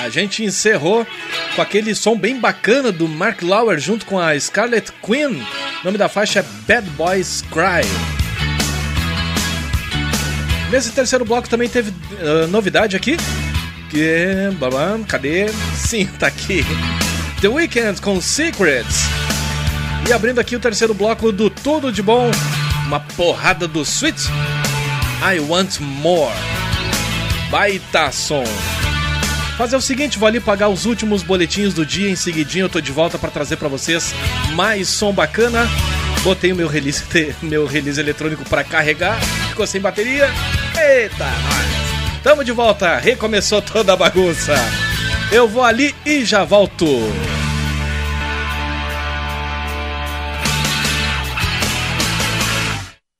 A gente encerrou com aquele som bem bacana do Mark Lauer junto com a Scarlett Quinn. O nome da faixa é Bad Boys Cry. Nesse terceiro bloco também teve ah, novidade aqui. Que. babam, Cadê? Sim, tá aqui. The Weeknd com Secrets. E abrindo aqui o terceiro bloco do Tudo de Bom. Uma porrada do Sweet. I Want More. Baita som. Fazer o seguinte, vou ali pagar os últimos boletins do dia, em seguidinho eu tô de volta para trazer para vocês mais som bacana. Botei o meu release, meu release eletrônico para carregar, ficou sem bateria. Eita, nós. Tamo de volta, recomeçou toda a bagunça. Eu vou ali e já volto.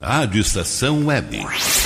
Rádio Estação Web.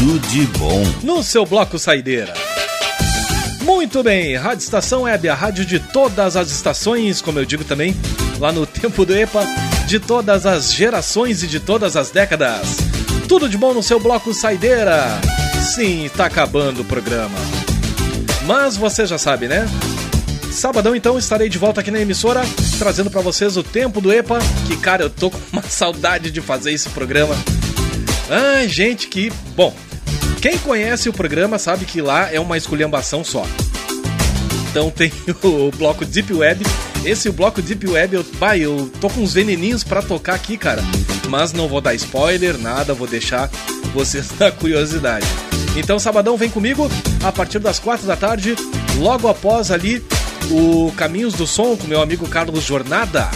Tudo de bom. No seu bloco Saideira. Muito bem, Rádio Estação Web, a rádio de todas as estações, como eu digo também, lá no tempo do EPA, de todas as gerações e de todas as décadas. Tudo de bom no seu bloco Saideira. Sim, tá acabando o programa. Mas você já sabe, né? Sabadão então estarei de volta aqui na emissora, trazendo para vocês o tempo do EPA, que cara, eu tô com uma saudade de fazer esse programa. Ai, gente, que. Bom, quem conhece o programa sabe que lá é uma esculhambação só. Então tem o bloco Deep Web. Esse bloco Deep Web, eu, bah, eu tô com uns veneninhos para tocar aqui, cara. Mas não vou dar spoiler, nada, vou deixar vocês na curiosidade. Então, sabadão, vem comigo a partir das quatro da tarde, logo após ali o Caminhos do Som com meu amigo Carlos Jornada.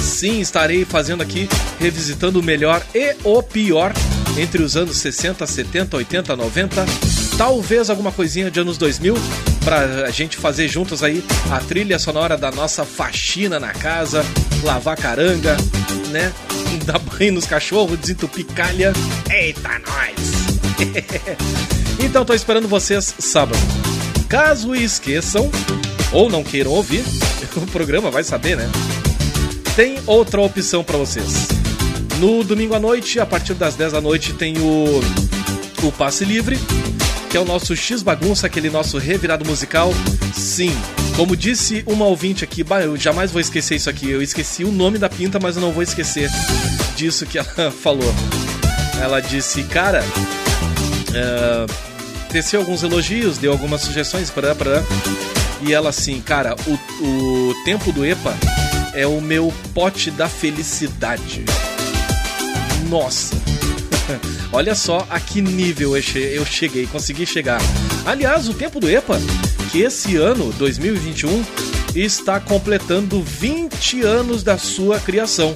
Sim, estarei fazendo aqui, revisitando o melhor e o pior entre os anos 60, 70, 80, 90, talvez alguma coisinha de anos 2000, pra gente fazer juntos aí a trilha sonora da nossa faxina na casa, lavar caranga, né? Dar banho nos cachorros, desentupir calha. Eita, nós! então tô esperando vocês sábado. Caso esqueçam, ou não queiram ouvir o programa, vai saber, né? Tem outra opção para vocês. No domingo à noite, a partir das 10 da noite, tem o, o Passe Livre, que é o nosso X Bagunça, aquele nosso revirado musical. Sim, como disse uma ouvinte aqui, bah, eu jamais vou esquecer isso aqui. Eu esqueci o nome da pinta, mas eu não vou esquecer disso que ela falou. Ela disse, cara, é, teceu alguns elogios, deu algumas sugestões, para para e ela assim, cara, o, o tempo do EPA é o meu pote da felicidade. Nossa! Olha só a que nível eu che- eu cheguei, consegui chegar. Aliás, o tempo do EPA, que esse ano, 2021, está completando 20 anos da sua criação.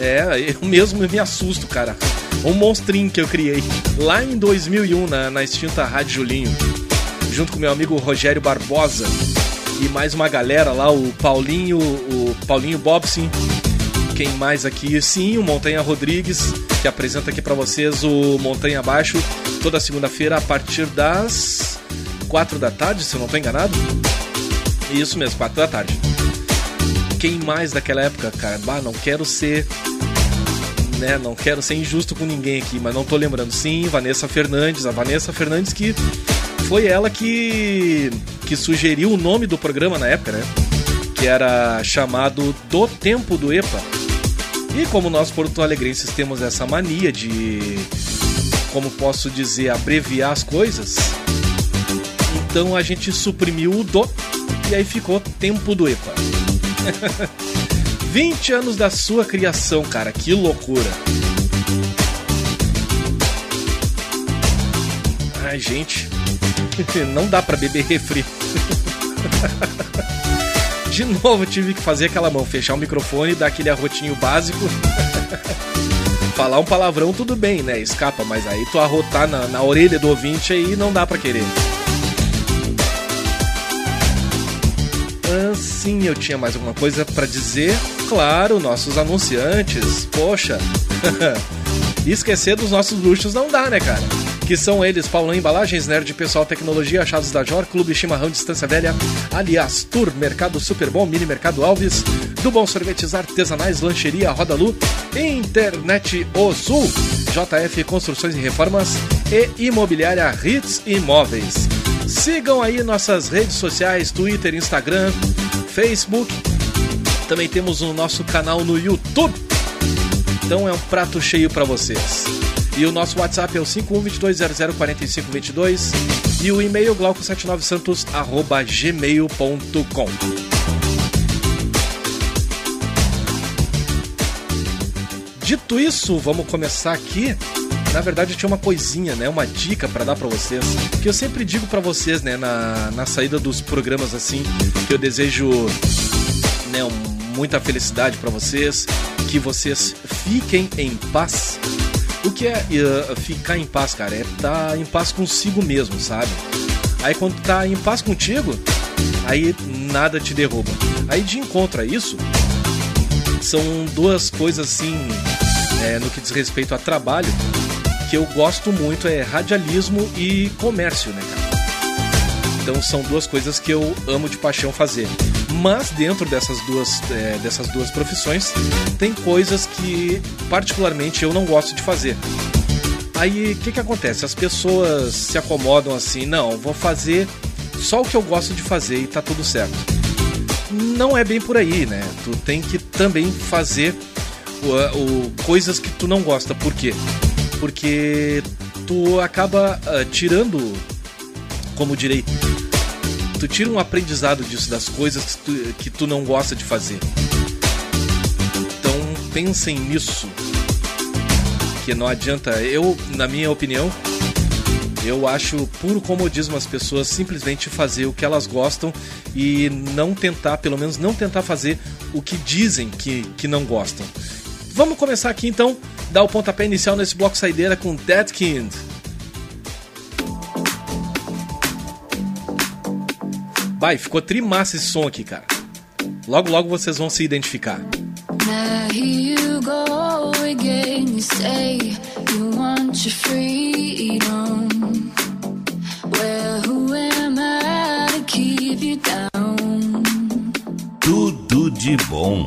É, eu mesmo me assusto, cara. Um monstrinho que eu criei lá em 2001 na, na extinta Rádio Julinho, junto com meu amigo Rogério Barbosa e mais uma galera lá, o Paulinho, o Paulinho Bobson, quem mais aqui? Sim, o Montanha Rodrigues, que apresenta aqui pra vocês o Montanha Abaixo toda segunda-feira a partir das quatro da tarde, se eu não tô enganado. Isso mesmo, quatro da tarde. Quem mais daquela época, cara? Bah, não quero ser né, não quero ser injusto com ninguém aqui, mas não tô lembrando. Sim, Vanessa Fernandes, a Vanessa Fernandes que foi ela que que sugeriu o nome do programa na época, né? Que era chamado Do Tempo do EPA. E como nós porto-alegrenses temos essa mania de como posso dizer, abreviar as coisas, então a gente suprimiu o do e aí ficou Tempo do EPA. 20 anos da sua criação, cara, que loucura. Ai, gente, não dá pra beber refri. De novo, tive que fazer aquela mão, fechar o microfone, dar aquele arrotinho básico. Falar um palavrão, tudo bem, né? Escapa, mas aí tu arrotar na, na orelha do ouvinte aí não dá pra querer. Ah, sim, eu tinha mais alguma coisa pra dizer. Claro, nossos anunciantes. Poxa, esquecer dos nossos bruxos não dá, né, cara? Que são eles: Paulão Embalagens, Nerd Pessoal Tecnologia, Achados da Jor, Clube Chimarrão Distância Velha, Aliás Tour, Mercado Super Bom, Mini Mercado Alves, do Bom Sorvetes Artesanais, Lancheria Roda Lu, Internet O Sul, JF Construções e Reformas e Imobiliária Hits Imóveis. Sigam aí nossas redes sociais, Twitter, Instagram, Facebook. Também temos o nosso canal no YouTube. Então é um prato cheio para vocês. E o nosso WhatsApp é o 5122004522 e o e-mail glauco79santos@gmail.com. Dito isso, vamos começar aqui. Na verdade, tinha uma coisinha, né, uma dica para dar para vocês, que eu sempre digo para vocês, né, na, na saída dos programas assim, que eu desejo, né, muita felicidade para vocês, que vocês fiquem em paz. O que é uh, ficar em paz, cara? É estar em paz consigo mesmo, sabe? Aí quando tá em paz contigo, aí nada te derruba. Aí de encontro a isso, são duas coisas assim, é, no que diz respeito a trabalho, que eu gosto muito, é radialismo e comércio, né, cara? Então são duas coisas que eu amo de paixão fazer. Mas dentro dessas duas, é, dessas duas profissões, tem coisas que particularmente eu não gosto de fazer. Aí o que, que acontece? As pessoas se acomodam assim, não, vou fazer só o que eu gosto de fazer e tá tudo certo. Não é bem por aí, né? Tu tem que também fazer o, o- coisas que tu não gosta. Por quê? Porque tu acaba ah, tirando, como direi, tu tira um aprendizado disso, das coisas que tu, que tu não gosta de fazer. Então pensem nisso. Que não adianta, eu, na minha opinião, eu acho puro comodismo as pessoas simplesmente fazer o que elas gostam e não tentar, pelo menos não tentar fazer o que dizem que, que não gostam. Vamos começar aqui então, dar o pontapé inicial nesse bloco saideira com Dead Kind. Vai, ficou trimassa esse som aqui, cara. Logo, logo vocês vão se identificar. Tudo de bom.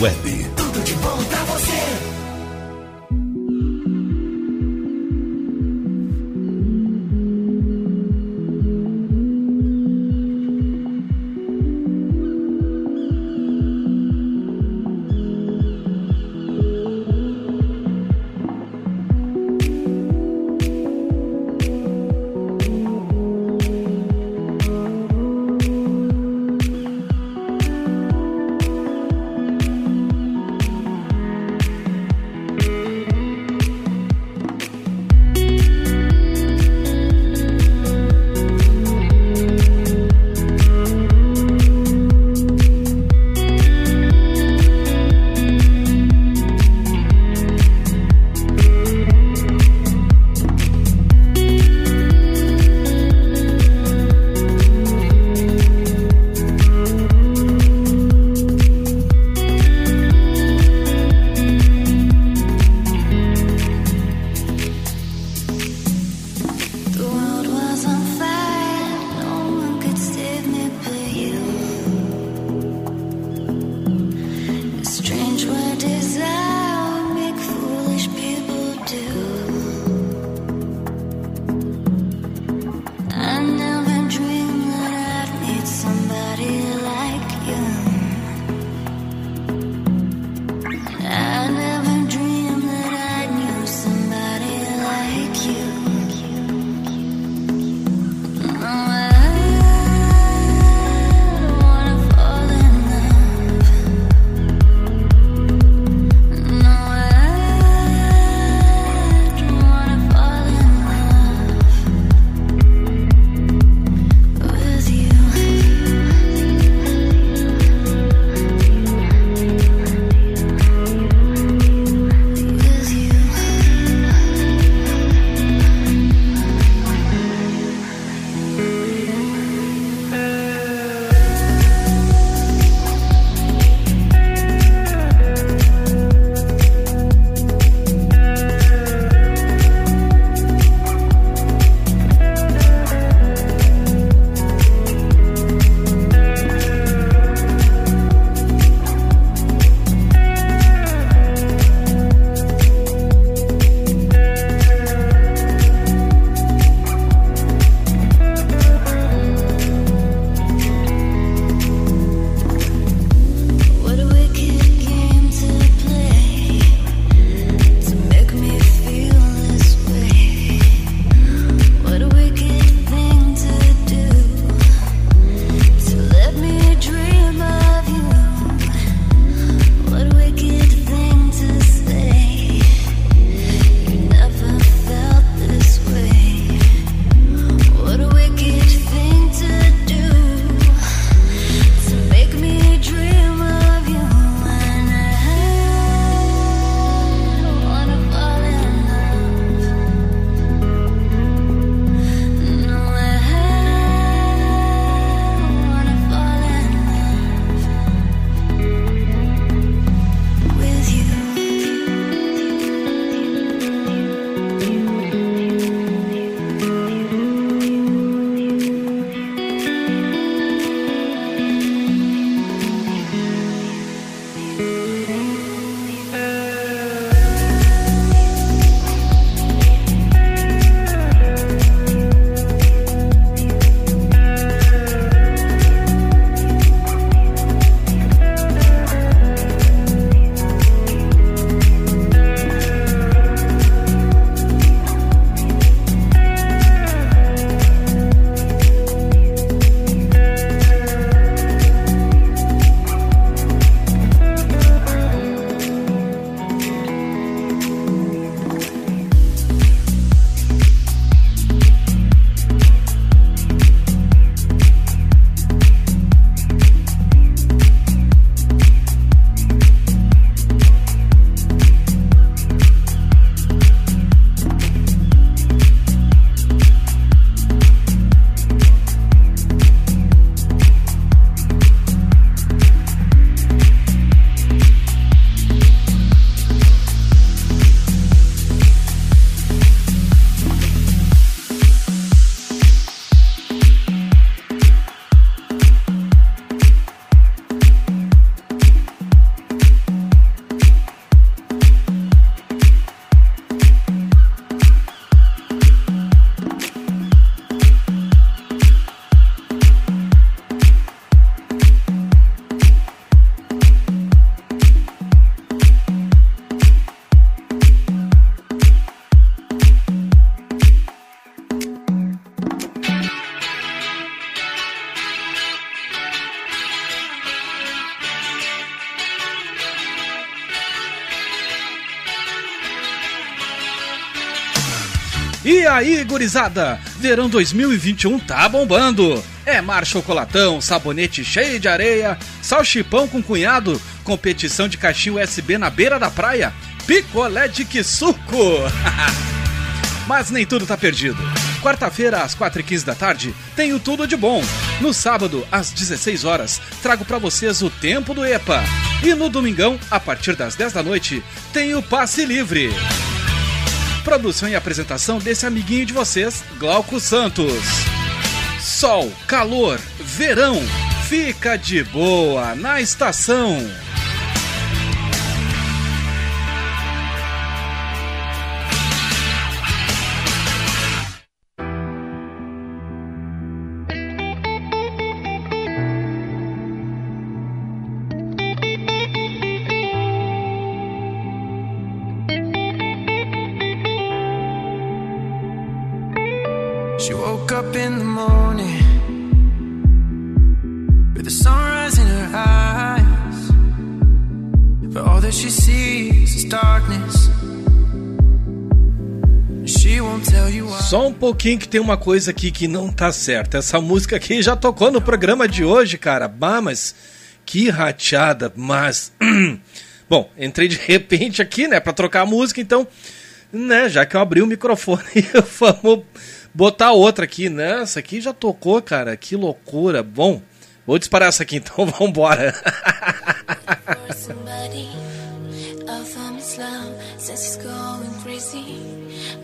Estação aí, gurizada? Verão 2021 tá bombando. É mar chocolatão, sabonete cheio de areia, salchipão com cunhado, competição de caixinha USB na beira da praia, picolé de que suco. Mas nem tudo tá perdido. Quarta-feira, às 4h15 da tarde, tenho tudo de bom. No sábado, às 16 horas, trago pra vocês o tempo do EPA. E no domingão, a partir das 10 da noite, tem o passe livre. Produção e apresentação desse amiguinho de vocês, Glauco Santos. Sol, calor, verão, fica de boa na estação. Morning with the sunrise in her eyes. But all that she sees is darkness. Só um pouquinho que tem uma coisa aqui que não tá certa. Essa música aqui já tocou no programa de hoje, cara. Bah, mas que rateada, mas. Bom, entrei de repente aqui, né, pra trocar a música, então, né, já que eu abri o microfone, vamos botar outra aqui, né? Essa aqui já tocou, cara. Que loucura. Bom, vou disparar essa aqui então, vambora.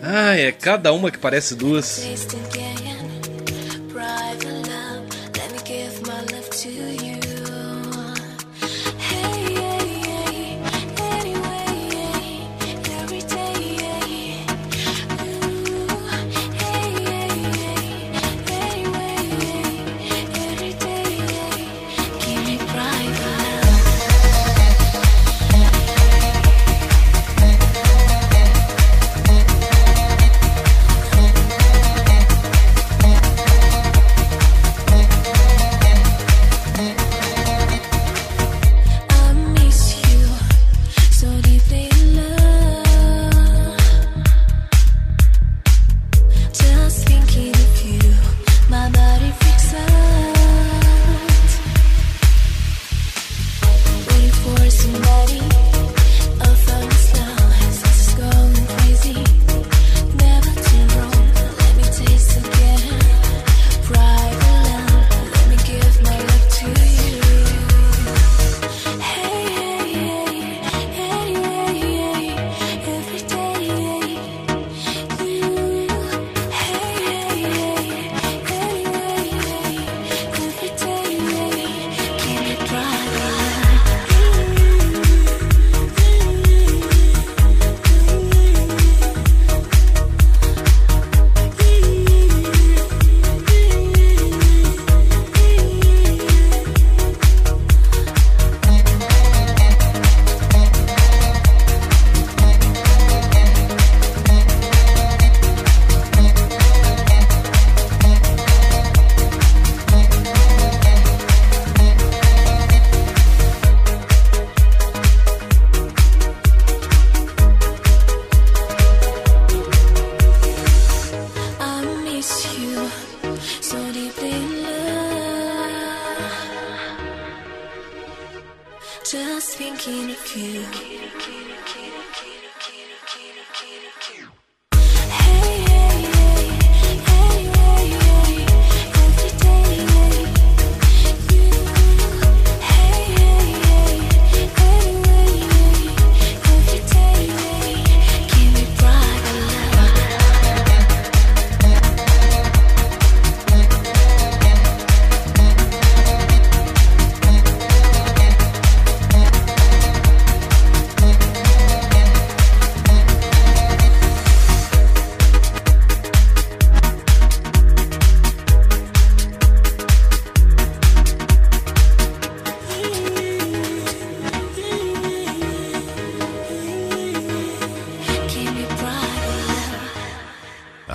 Ai, é cada uma que parece duas.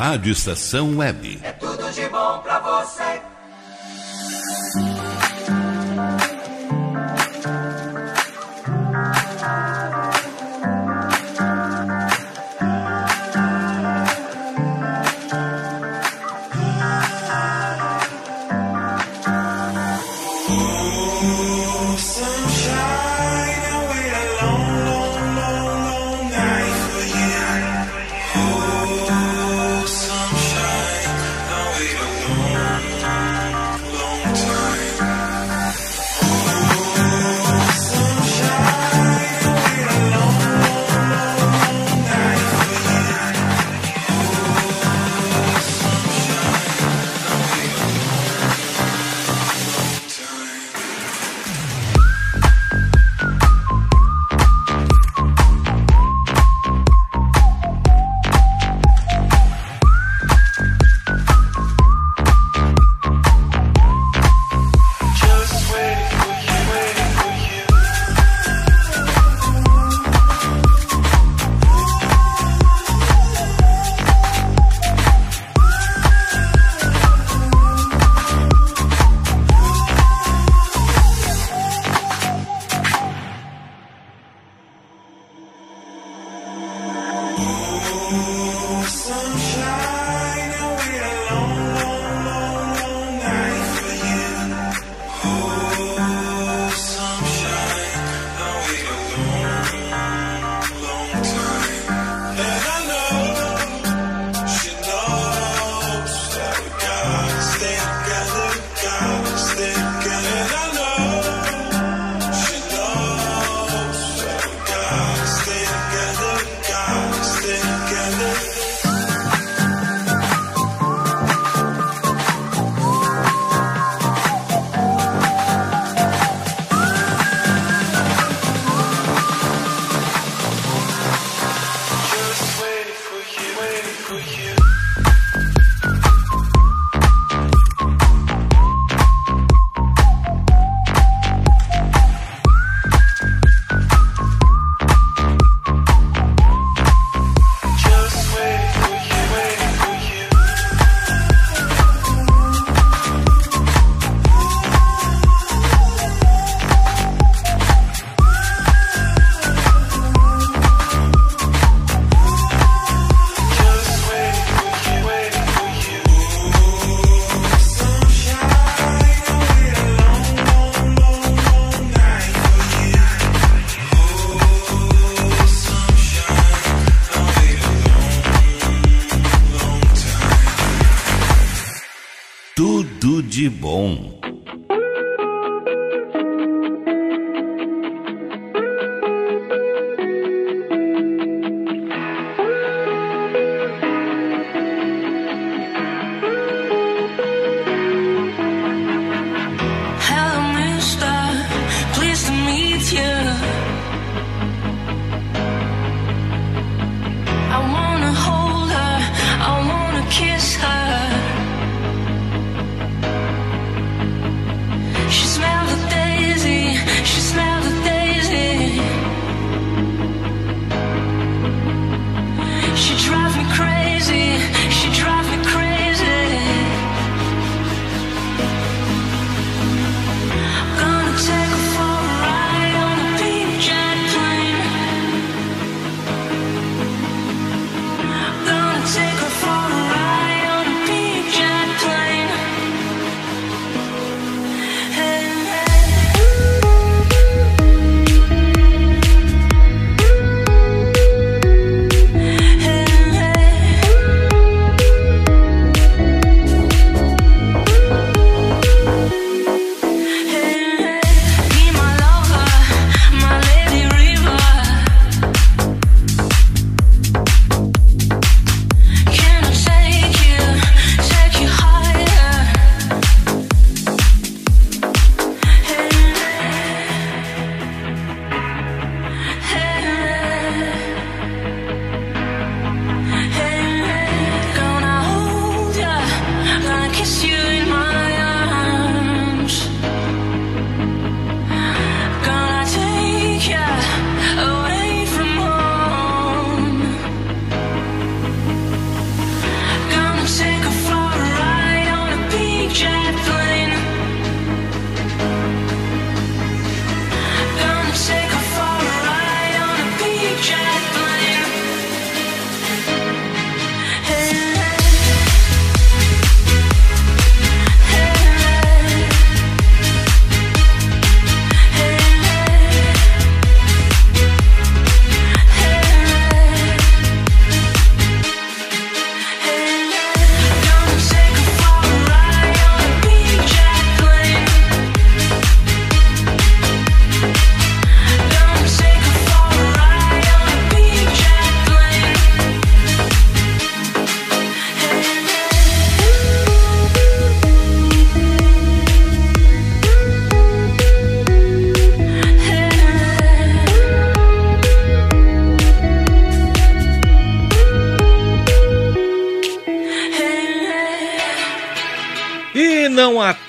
Rádio Estação Web. Tudo de bom pra você.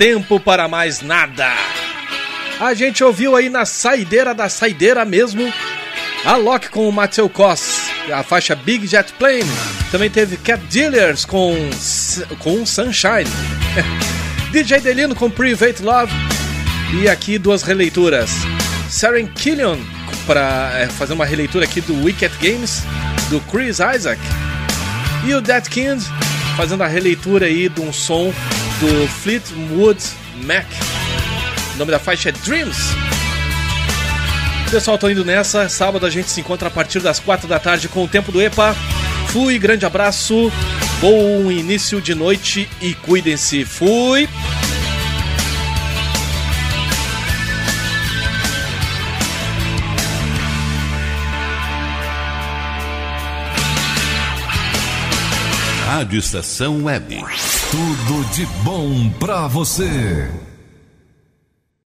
Tempo para mais nada. A gente ouviu aí na saideira da saideira mesmo a Loki com o Matthew Koss, a faixa Big Jet Plane. Também teve Cat Dealers com, com Sunshine. DJ Delino com Private Love. E aqui duas releituras. Saren Killian para fazer uma releitura aqui do Wicked Games do Chris Isaac. E o Dead Kind fazendo a releitura aí de um som do Fleetwood Mac. O nome da faixa é Dreams. Pessoal, tô indo nessa. Sábado a gente se encontra a partir das quatro da tarde com o tempo do EPA. Fui, grande abraço, bom início de noite e cuidem-se. Fui. Rádio Estação Web. Tudo de bom pra você.